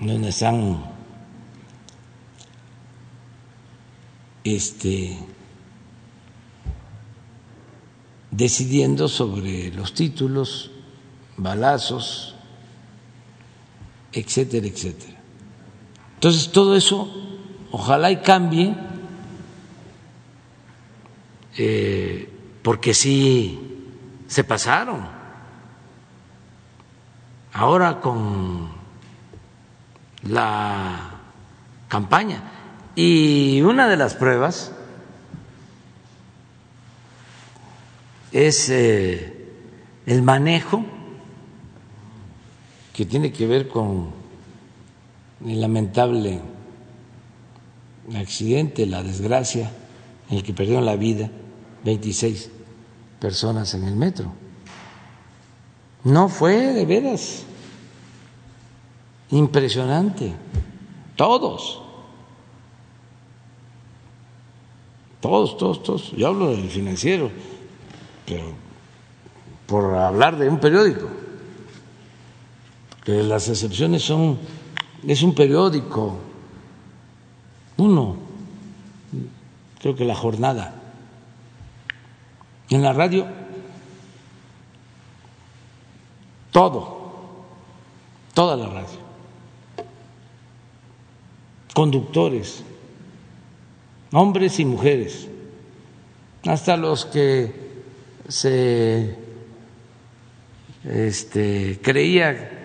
Donde están este, decidiendo sobre los títulos, balazos, etcétera, etcétera. Entonces todo eso ojalá y cambie eh, porque sí se pasaron. Ahora con la campaña. Y una de las pruebas es eh, el manejo que tiene que ver con el lamentable accidente, la desgracia en el que perdieron la vida 26 personas en el metro. No fue de veras impresionante. Todos. Todos, todos, todos. Yo hablo del financiero, pero por hablar de un periódico, que las excepciones son, es un periódico, uno, creo que la jornada. En la radio, todo, toda la radio. Conductores, hombres y mujeres, hasta los que se este, creía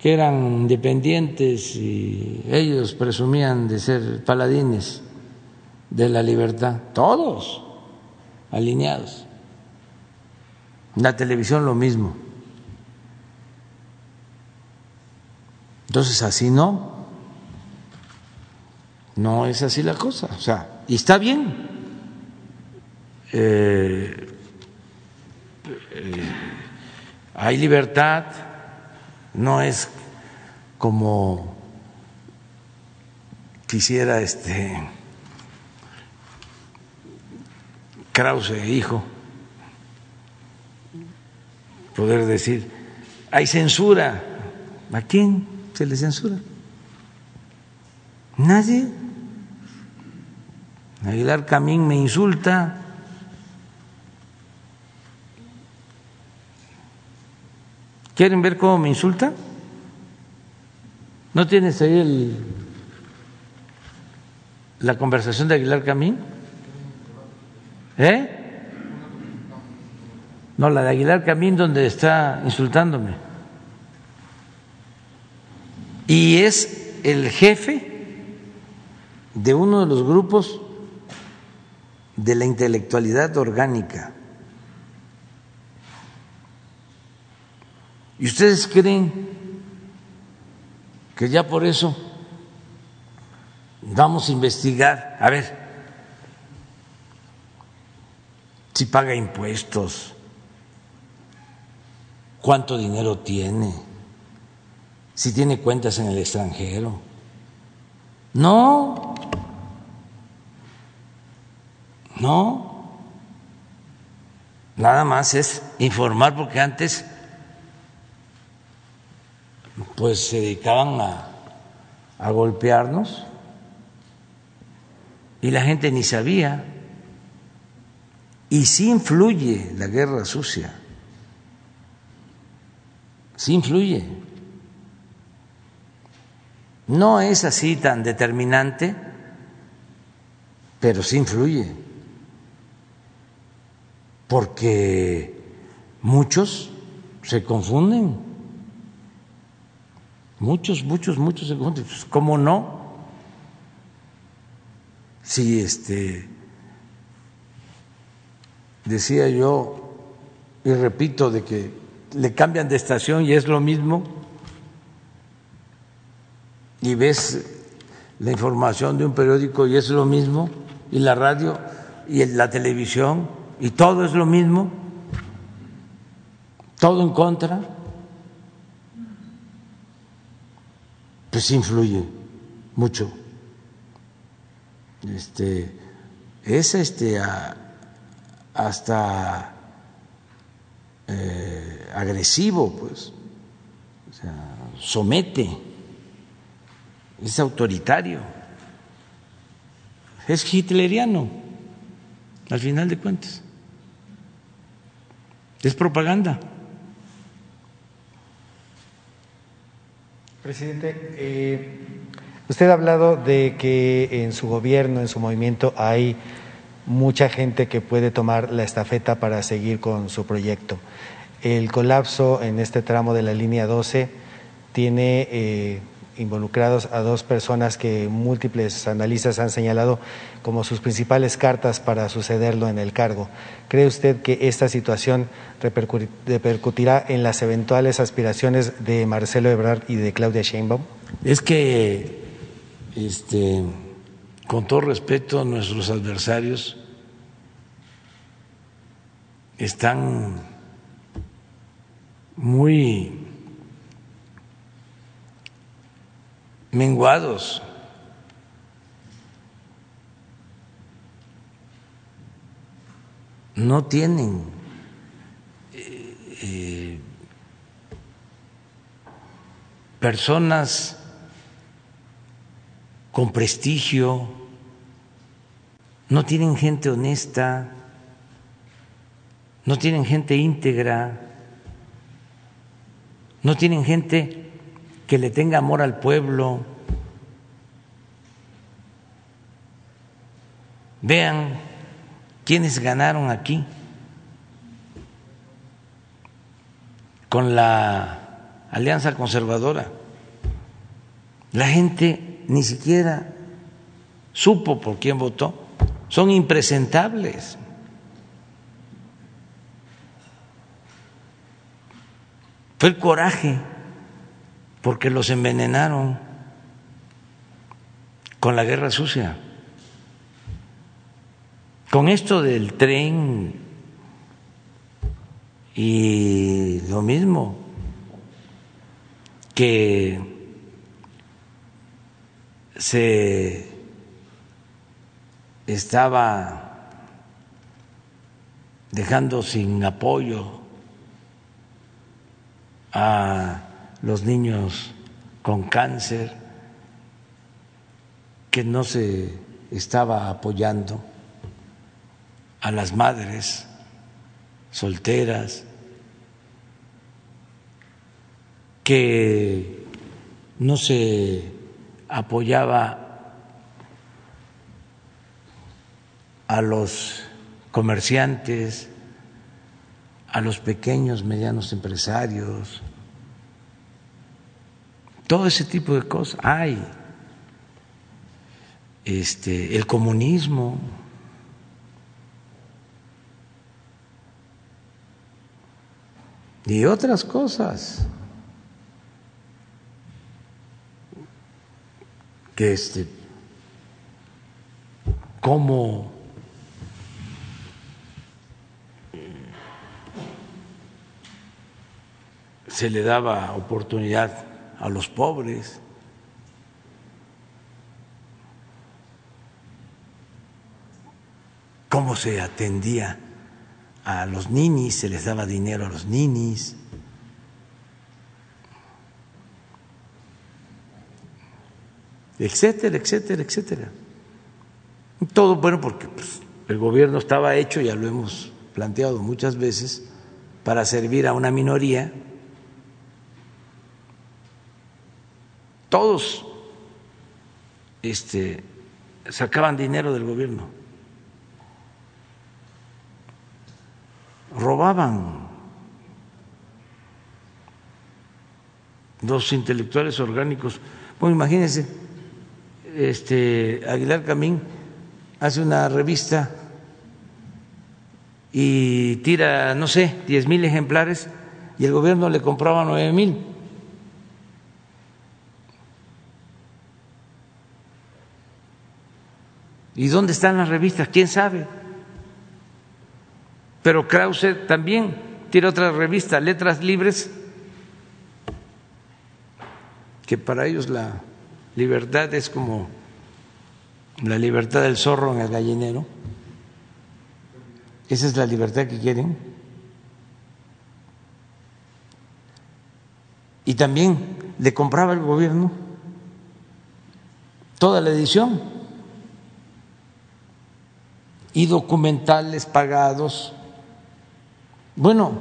que eran independientes y ellos presumían de ser paladines de la libertad, todos alineados. La televisión lo mismo. Entonces así no. No es así la cosa. O sea, y está bien. Eh, eh, hay libertad, no es como quisiera este Krause, hijo, poder decir, hay censura. ¿A quién se le censura? Nadie. Aguilar Camín me insulta. ¿Quieren ver cómo me insulta? ¿No tienes ahí el, la conversación de Aguilar Camín? ¿Eh? No, la de Aguilar Camín donde está insultándome. Y es el jefe de uno de los grupos de la intelectualidad orgánica. ¿Y ustedes creen que ya por eso vamos a investigar? A ver, si paga impuestos, cuánto dinero tiene, si tiene cuentas en el extranjero. No, no, nada más es informar porque antes pues se dedicaban a, a golpearnos y la gente ni sabía. Y sí influye la guerra sucia, sí influye. No es así tan determinante, pero sí influye porque muchos se confunden. Muchos, muchos, muchos confunden. Pues, ¿Cómo no? Si este decía yo y repito de que le cambian de estación y es lo mismo y ves la información de un periódico y es lo mismo y la radio y la televisión y todo es lo mismo, todo en contra, pues influye mucho. Este, es este hasta eh, agresivo, pues, o sea, somete, es autoritario, es hitleriano, al final de cuentas es propaganda. Presidente, eh, usted ha hablado de que en su gobierno, en su movimiento, hay mucha gente que puede tomar la estafeta para seguir con su proyecto. El colapso en este tramo de la línea 12 tiene eh, involucrados a dos personas que múltiples analistas han señalado como sus principales cartas para sucederlo en el cargo. ¿Cree usted que esta situación repercutirá en las eventuales aspiraciones de Marcelo Ebrard y de Claudia Sheinbaum? Es que, este, con todo respeto, nuestros adversarios están muy menguados. No tienen eh, eh, personas con prestigio, no tienen gente honesta, no tienen gente íntegra, no tienen gente que le tenga amor al pueblo. Vean quiénes ganaron aquí con la Alianza Conservadora. La gente ni siquiera supo por quién votó. Son impresentables. Fue el coraje porque los envenenaron con la guerra sucia. Con esto del tren y lo mismo que se estaba dejando sin apoyo a los niños con cáncer, que no se estaba apoyando a las madres solteras, que no se apoyaba a los comerciantes, a los pequeños, medianos empresarios, todo ese tipo de cosas. Hay este, el comunismo. Y otras cosas que este cómo se le daba oportunidad a los pobres. cómo se atendía a los ninis, se les daba dinero a los ninis. etcétera, etcétera, etcétera. Todo bueno porque pues, el gobierno estaba hecho, ya lo hemos planteado muchas veces, para servir a una minoría todos este, sacaban dinero del gobierno, robaban los intelectuales orgánicos. Bueno, imagínense, este, Aguilar Camín hace una revista y tira, no sé, diez mil ejemplares y el gobierno le compraba nueve mil. ¿Y dónde están las revistas? ¿Quién sabe? Pero Krause también tiene otra revista, Letras Libres, que para ellos la libertad es como la libertad del zorro en el gallinero. Esa es la libertad que quieren. Y también le compraba el gobierno toda la edición y documentales pagados. Bueno,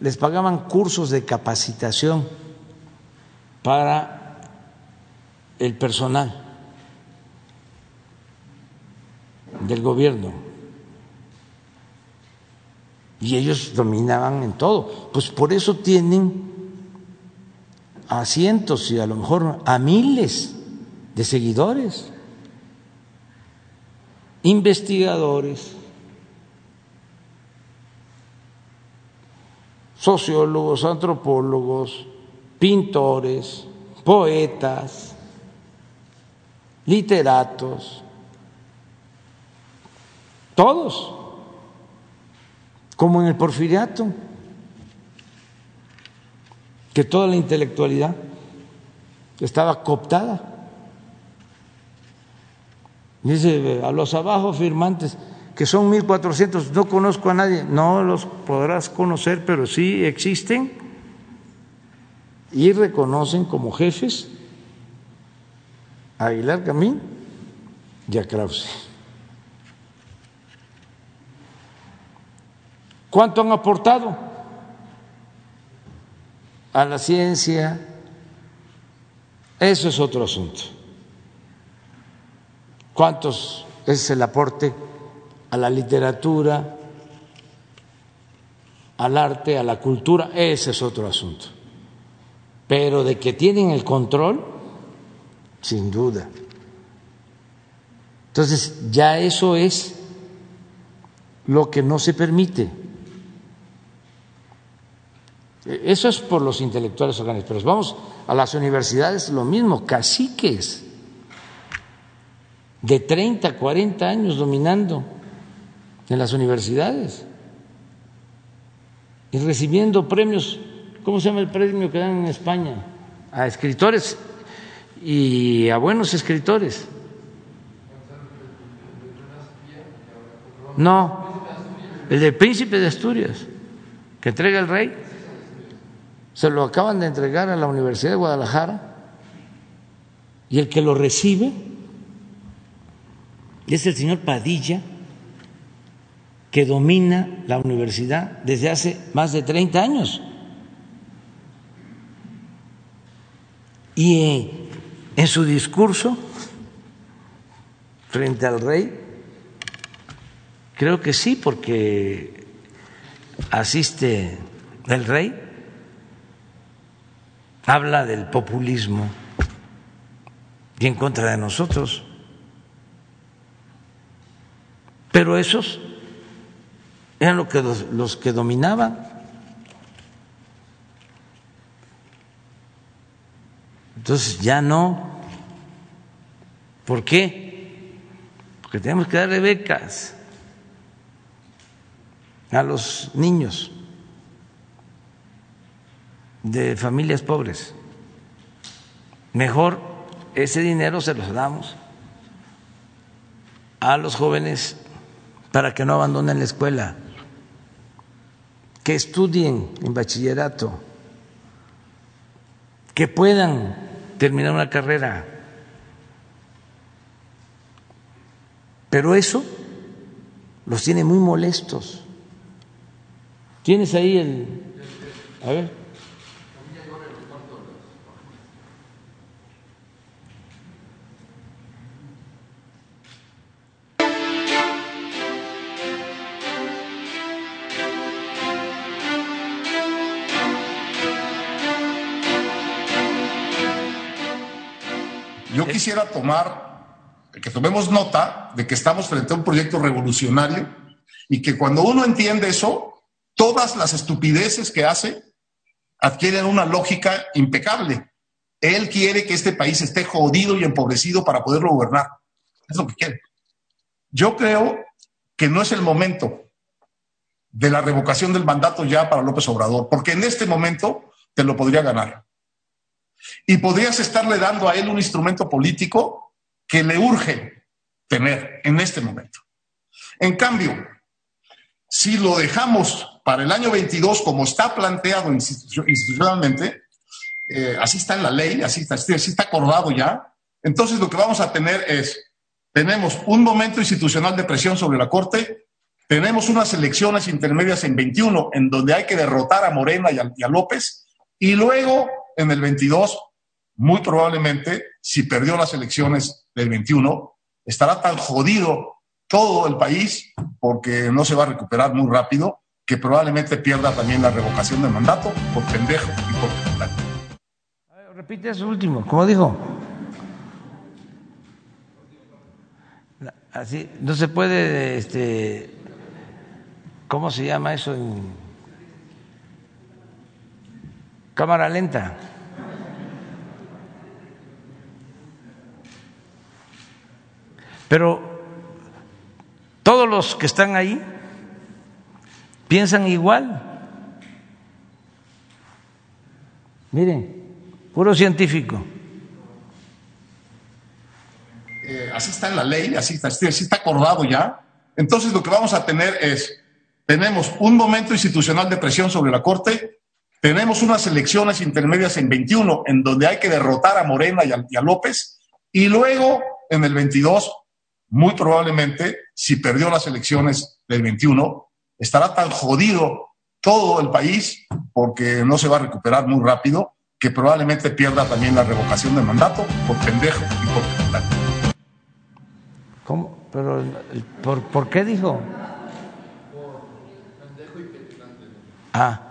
les pagaban cursos de capacitación para el personal del gobierno y ellos dominaban en todo. Pues por eso tienen a cientos y a lo mejor a miles de seguidores, investigadores, sociólogos, antropólogos, pintores, poetas, literatos, todos, como en el porfiriato, que toda la intelectualidad estaba cooptada. Dice, a los abajo firmantes, que son 1.400, no conozco a nadie, no los podrás conocer, pero sí existen y reconocen como jefes a Aguilar Camín y a Krause. ¿Cuánto han aportado a la ciencia? Eso es otro asunto. ¿Cuántos es el aporte a la literatura, al arte, a la cultura? Ese es otro asunto. Pero de que tienen el control, sin duda. Entonces, ya eso es lo que no se permite. Eso es por los intelectuales orgánicos. Pero vamos a las universidades, lo mismo, caciques de 30, 40 años dominando en las universidades y recibiendo premios, ¿cómo se llama el premio que dan en España? A escritores y a buenos escritores. No, el del príncipe de Asturias, que entrega el rey, se lo acaban de entregar a la Universidad de Guadalajara y el que lo recibe es el señor Padilla, que domina la universidad desde hace más de 30 años. Y en su discurso frente al rey, creo que sí, porque asiste el rey, habla del populismo y en contra de nosotros. Pero esos eran los que, dominaban. Entonces ya no. ¿Por qué? Porque tenemos que darle becas a los niños de familias pobres. Mejor ese dinero se los damos a los jóvenes para que no abandonen la escuela que estudien en bachillerato, que puedan terminar una carrera. Pero eso los tiene muy molestos. ¿Tienes ahí el... A ver. Quisiera tomar, que tomemos nota de que estamos frente a un proyecto revolucionario y que cuando uno entiende eso, todas las estupideces que hace adquieren una lógica impecable. Él quiere que este país esté jodido y empobrecido para poderlo gobernar. Es lo que quiere. Yo creo que no es el momento de la revocación del mandato ya para López Obrador, porque en este momento te lo podría ganar y podrías estarle dando a él un instrumento político que le urge tener en este momento. En cambio, si lo dejamos para el año 22 como está planteado institucionalmente, eh, así está en la ley, así está, así está acordado ya, entonces lo que vamos a tener es, tenemos un momento institucional de presión sobre la Corte, tenemos unas elecciones intermedias en 21 en donde hay que derrotar a Morena y a, y a López, y luego en el 22, muy probablemente, si perdió las elecciones del 21, estará tan jodido todo el país, porque no se va a recuperar muy rápido, que probablemente pierda también la revocación de mandato por pendejo y por Repite eso último, ¿cómo dijo? Así, no se puede, este, ¿cómo se llama eso en cámara lenta? Pero todos los que están ahí piensan igual. Miren, puro científico. Eh, así está en la ley, así está, así está acordado ya. Entonces lo que vamos a tener es, tenemos un momento institucional de presión sobre la Corte, tenemos unas elecciones intermedias en 21 en donde hay que derrotar a Morena y a, y a López, y luego en el 22, muy probablemente, si perdió las elecciones del 21, estará tan jodido todo el país porque no se va a recuperar muy rápido que probablemente pierda también la revocación de mandato por pendejo y por ¿Cómo? Pero, ¿por, ¿por qué dijo? Ah.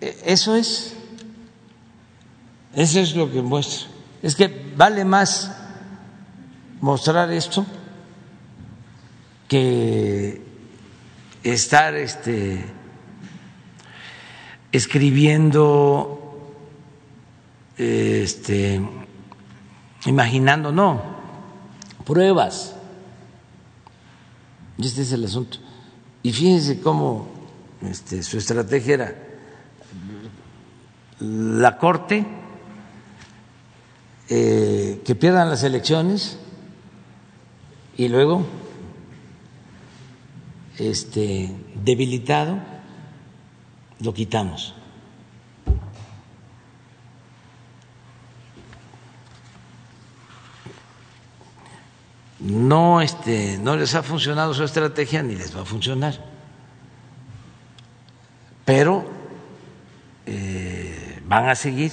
Eso es. Eso es lo que muestra. Es que vale más mostrar esto que estar este, escribiendo, este, imaginando, no, pruebas. Y este es el asunto. Y fíjense cómo este, su estrategia era la Corte, eh, que pierdan las elecciones y luego este, debilitado, lo quitamos. No, este, no les ha funcionado su estrategia ni les va a funcionar. Pero van a seguir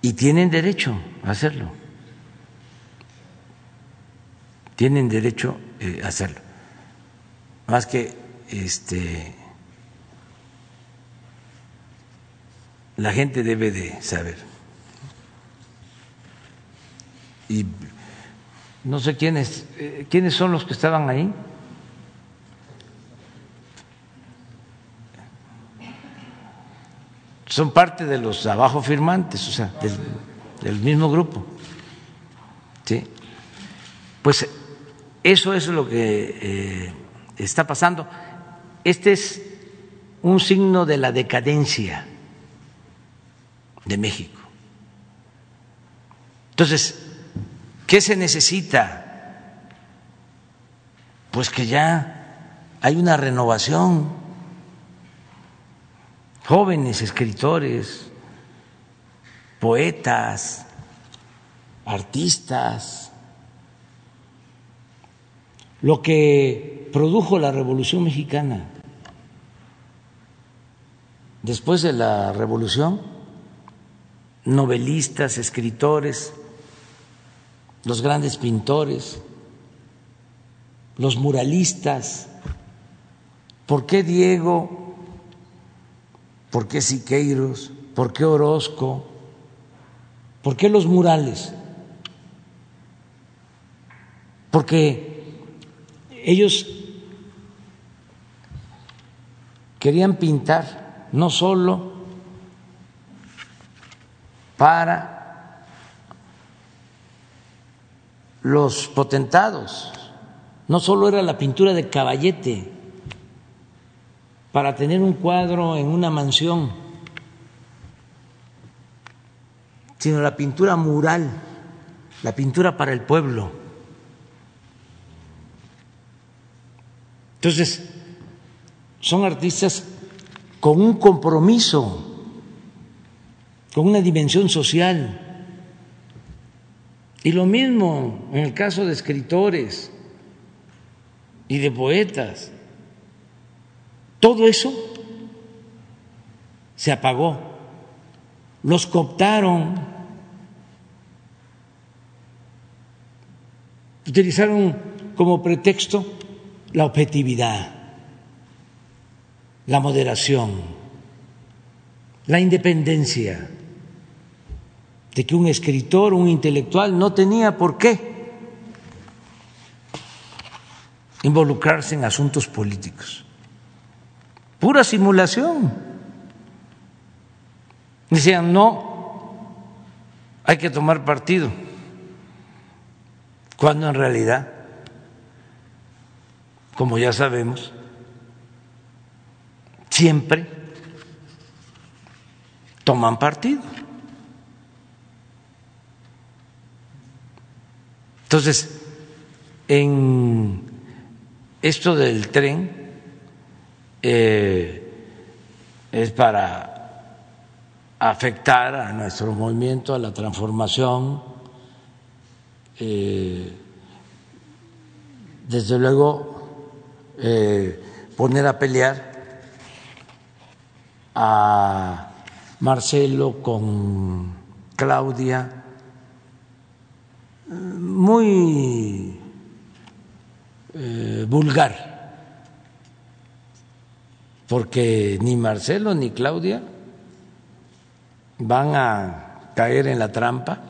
y tienen derecho a hacerlo. Tienen derecho eh, a hacerlo más que este la gente debe de saber. Y no sé quiénes eh, quiénes son los que estaban ahí. Son parte de los abajo firmantes, o sea, del, mismo grupo. ¿Sí? Pues eso es lo que eh, está pasando. Este es un signo de la decadencia de México. Entonces, ¿qué se necesita? Pues que ya hay una renovación, jóvenes escritores, poetas, artistas, lo que produjo la Revolución Mexicana. Después de la Revolución, novelistas, escritores, los grandes pintores, los muralistas. ¿Por qué Diego? ¿Por qué Siqueiros? ¿Por qué Orozco? ¿Por qué los murales? Porque ellos querían pintar no solo para los potentados, no solo era la pintura de caballete para tener un cuadro en una mansión, sino la pintura mural, la pintura para el pueblo. Entonces, son artistas con un compromiso, con una dimensión social. Y lo mismo en el caso de escritores y de poetas. Todo eso se apagó. Los cooptaron. Utilizaron como pretexto la objetividad, la moderación, la independencia, de que un escritor, un intelectual no tenía por qué involucrarse en asuntos políticos. Pura simulación. Decían, no, hay que tomar partido, cuando en realidad, como ya sabemos, siempre toman partido. Entonces, en esto del tren eh, es para afectar a nuestro movimiento, a la transformación. Eh, desde luego, eh, poner a pelear a Marcelo con Claudia muy vulgar, porque ni Marcelo ni Claudia van a caer en la trampa.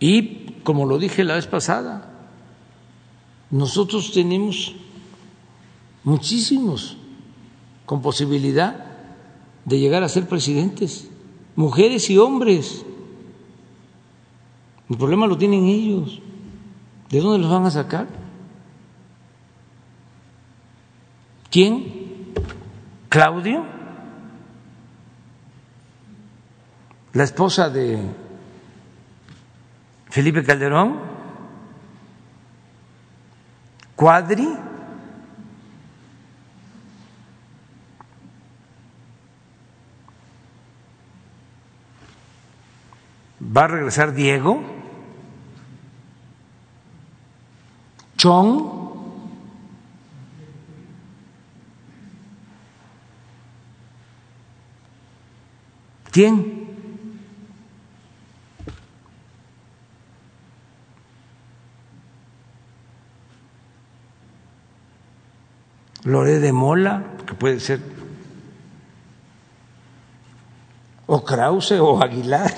Y, como lo dije la vez pasada, nosotros tenemos muchísimos con posibilidad de llegar a ser presidentes, mujeres y hombres. El problema lo tienen ellos. ¿De dónde los van a sacar? ¿Quién? ¿Claudio? ¿La esposa de Felipe Calderón? ¿Cuadri? ¿Va a regresar Diego? Chong, ¿Quién? Loré de Mola, que puede ser, o Krause o Aguilar.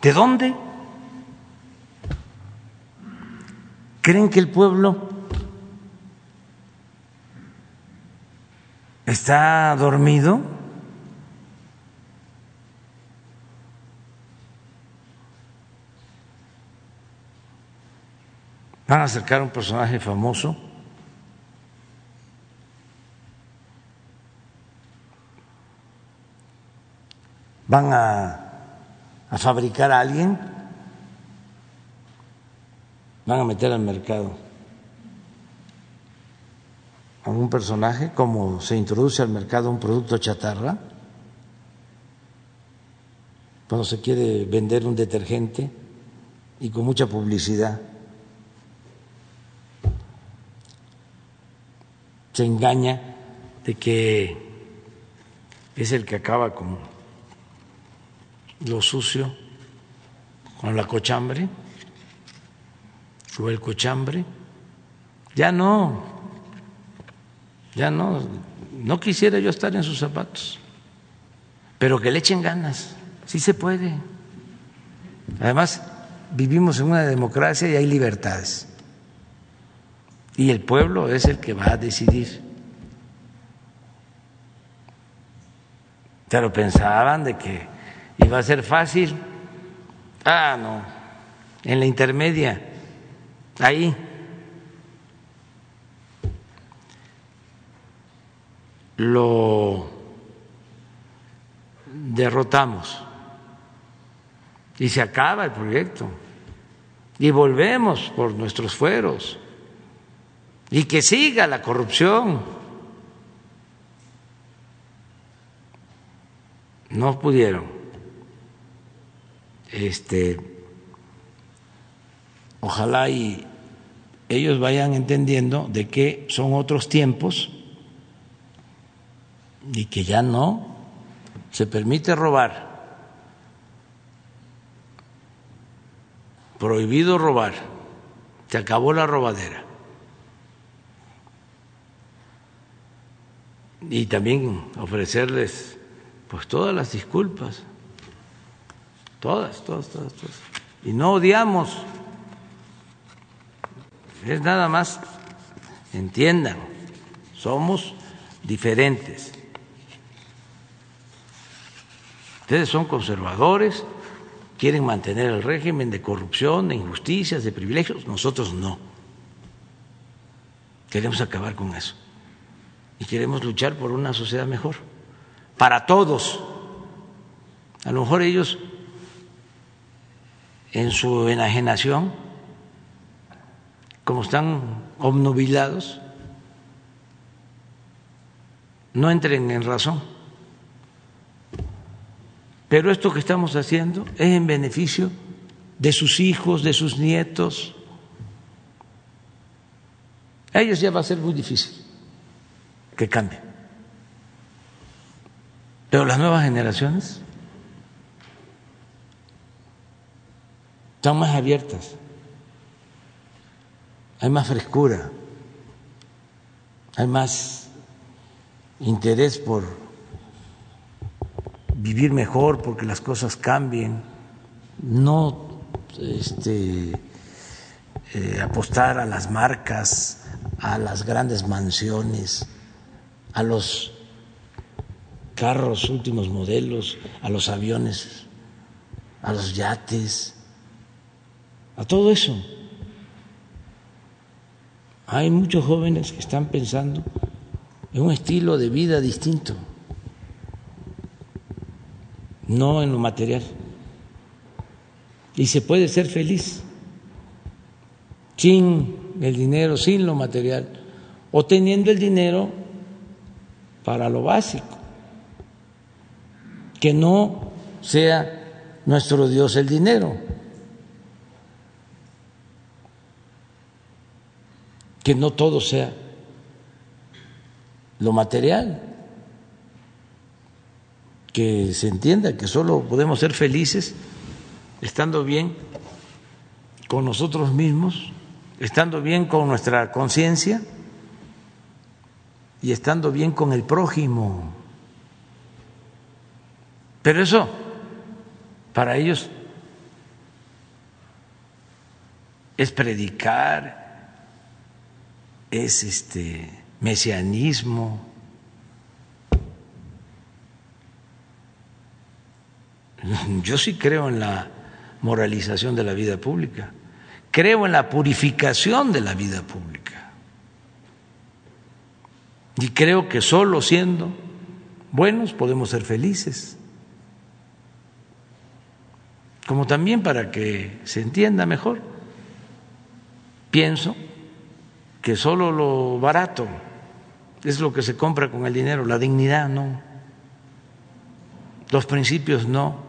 ¿De dónde? ¿Creen que el pueblo está dormido? Van a acercar un personaje famoso. Van a, a fabricar a alguien van a meter al mercado a un personaje como se introduce al mercado un producto chatarra, cuando se quiere vender un detergente y con mucha publicidad. Se engaña de que es el que acaba con lo sucio, con la cochambre o el cochambre. Ya no, ya no, no quisiera yo estar en sus zapatos, pero que le echen ganas, sí se puede. Además, vivimos en una democracia y hay libertades. Y el pueblo es el que va a decidir. Pero pensaban de que iba a ser fácil. Ah, no, en la intermedia ahí. Lo derrotamos y se acaba el proyecto y volvemos por nuestros fueros y que siga la corrupción. No pudieron. Este ojalá y ellos vayan entendiendo de que son otros tiempos y que ya no se permite robar prohibido robar, se acabó la robadera. Y también ofrecerles pues todas las disculpas, todas, todas, todas, todas. Y no odiamos, es nada más, entiendan, somos diferentes. Ustedes son conservadores, quieren mantener el régimen de corrupción, de injusticias, de privilegios, nosotros no. Queremos acabar con eso. Y queremos luchar por una sociedad mejor, para todos. A lo mejor ellos, en su enajenación, como están obnubilados, no entren en razón pero esto que estamos haciendo es en beneficio de sus hijos, de sus nietos. A ellos ya va a ser muy difícil que cambien. Pero las nuevas generaciones están más abiertas, hay más frescura, hay más interés por vivir mejor porque las cosas cambien, no este, eh, apostar a las marcas, a las grandes mansiones, a los carros últimos modelos, a los aviones, a los yates, a todo eso. Hay muchos jóvenes que están pensando en un estilo de vida distinto no en lo material. Y se puede ser feliz sin el dinero, sin lo material, o teniendo el dinero para lo básico, que no sea nuestro Dios el dinero, que no todo sea lo material que se entienda que solo podemos ser felices estando bien con nosotros mismos, estando bien con nuestra conciencia y estando bien con el prójimo. Pero eso, para ellos, es predicar, es este mesianismo, Yo sí creo en la moralización de la vida pública, creo en la purificación de la vida pública y creo que solo siendo buenos podemos ser felices. Como también para que se entienda mejor, pienso que solo lo barato es lo que se compra con el dinero, la dignidad no, los principios no.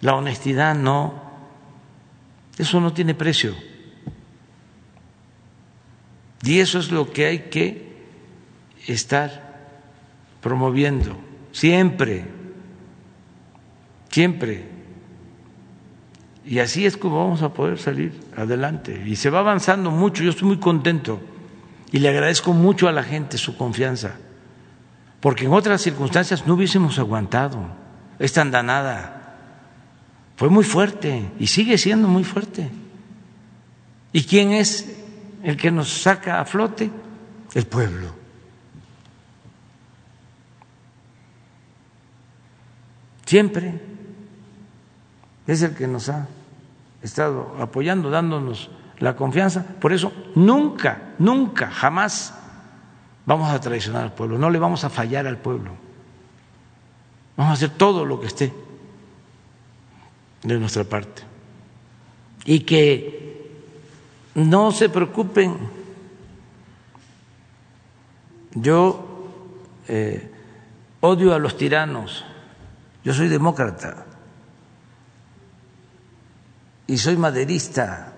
La honestidad no, eso no tiene precio. Y eso es lo que hay que estar promoviendo. Siempre, siempre. Y así es como vamos a poder salir adelante. Y se va avanzando mucho, yo estoy muy contento. Y le agradezco mucho a la gente su confianza, porque en otras circunstancias no hubiésemos aguantado esta andanada fue muy fuerte y sigue siendo muy fuerte. ¿Y quién es el que nos saca a flote? El pueblo. Siempre es el que nos ha estado apoyando, dándonos la confianza. Por eso nunca, nunca, jamás vamos a traicionar al pueblo, no le vamos a fallar al pueblo. Vamos a hacer todo lo que esté de nuestra parte. Y que no se preocupen, yo eh, odio a los tiranos, yo soy demócrata y soy maderista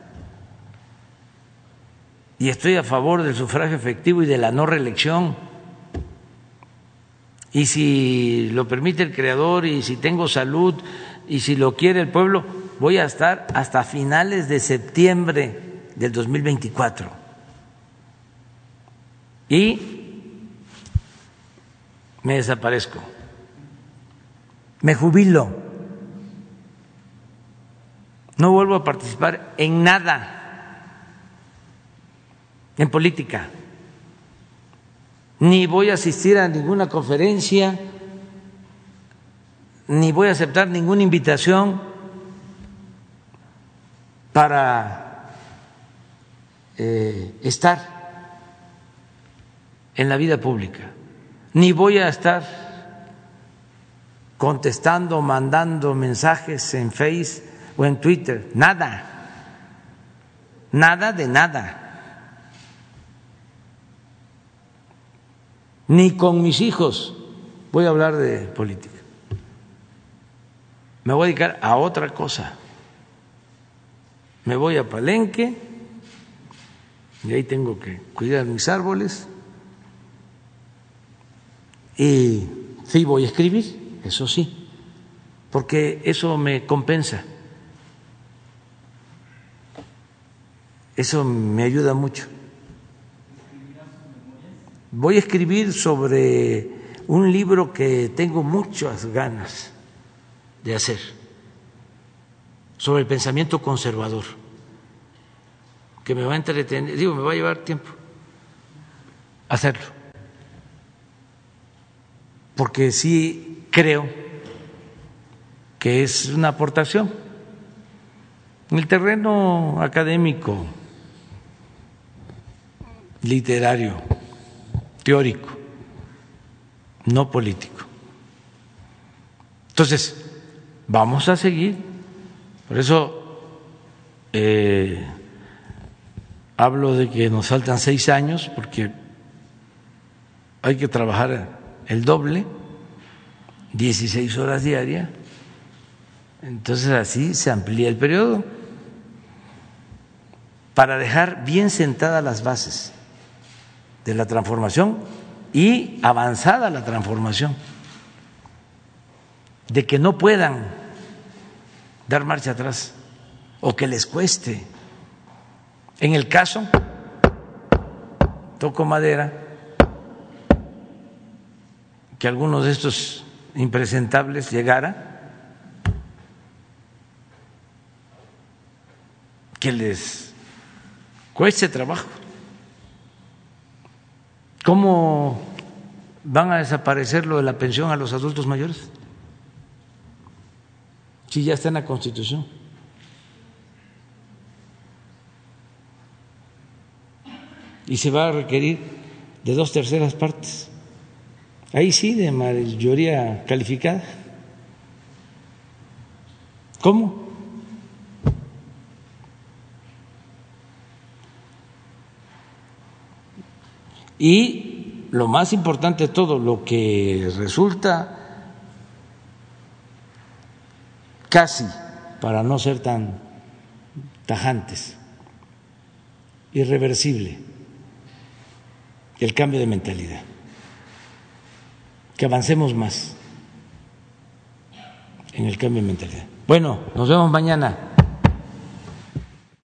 y estoy a favor del sufragio efectivo y de la no reelección. Y si lo permite el Creador y si tengo salud y si lo quiere el pueblo, voy a estar hasta finales de septiembre del 2024. Y me desaparezco. Me jubilo. No vuelvo a participar en nada en política. Ni voy a asistir a ninguna conferencia, ni voy a aceptar ninguna invitación para eh, estar en la vida pública, ni voy a estar contestando, mandando mensajes en Face o en Twitter, nada, nada de nada. Ni con mis hijos voy a hablar de política. Me voy a dedicar a otra cosa. Me voy a Palenque y ahí tengo que cuidar mis árboles. Y sí voy a escribir, eso sí, porque eso me compensa, eso me ayuda mucho. Voy a escribir sobre un libro que tengo muchas ganas de hacer sobre el pensamiento conservador, que me va a entretener, digo, me va a llevar tiempo hacerlo, porque sí creo que es una aportación. En el terreno académico, literario, teórico, no político. Entonces, vamos a seguir. Por eso eh, hablo de que nos faltan seis años porque hay que trabajar el doble, 16 horas diarias, entonces así se amplía el periodo para dejar bien sentadas las bases de la transformación y avanzada la transformación, de que no puedan dar marcha atrás o que les cueste. En el caso, toco madera, que algunos de estos impresentables llegara, que les cueste trabajo. ¿Cómo van a desaparecer lo de la pensión a los adultos mayores? Si ya está en la Constitución. Y se va a requerir de dos terceras partes. Ahí sí, de mayoría calificada. ¿Cómo? Y lo más importante de todo, lo que resulta casi, para no ser tan tajantes, irreversible el cambio de mentalidad, que avancemos más en el cambio de mentalidad. Bueno, nos vemos mañana.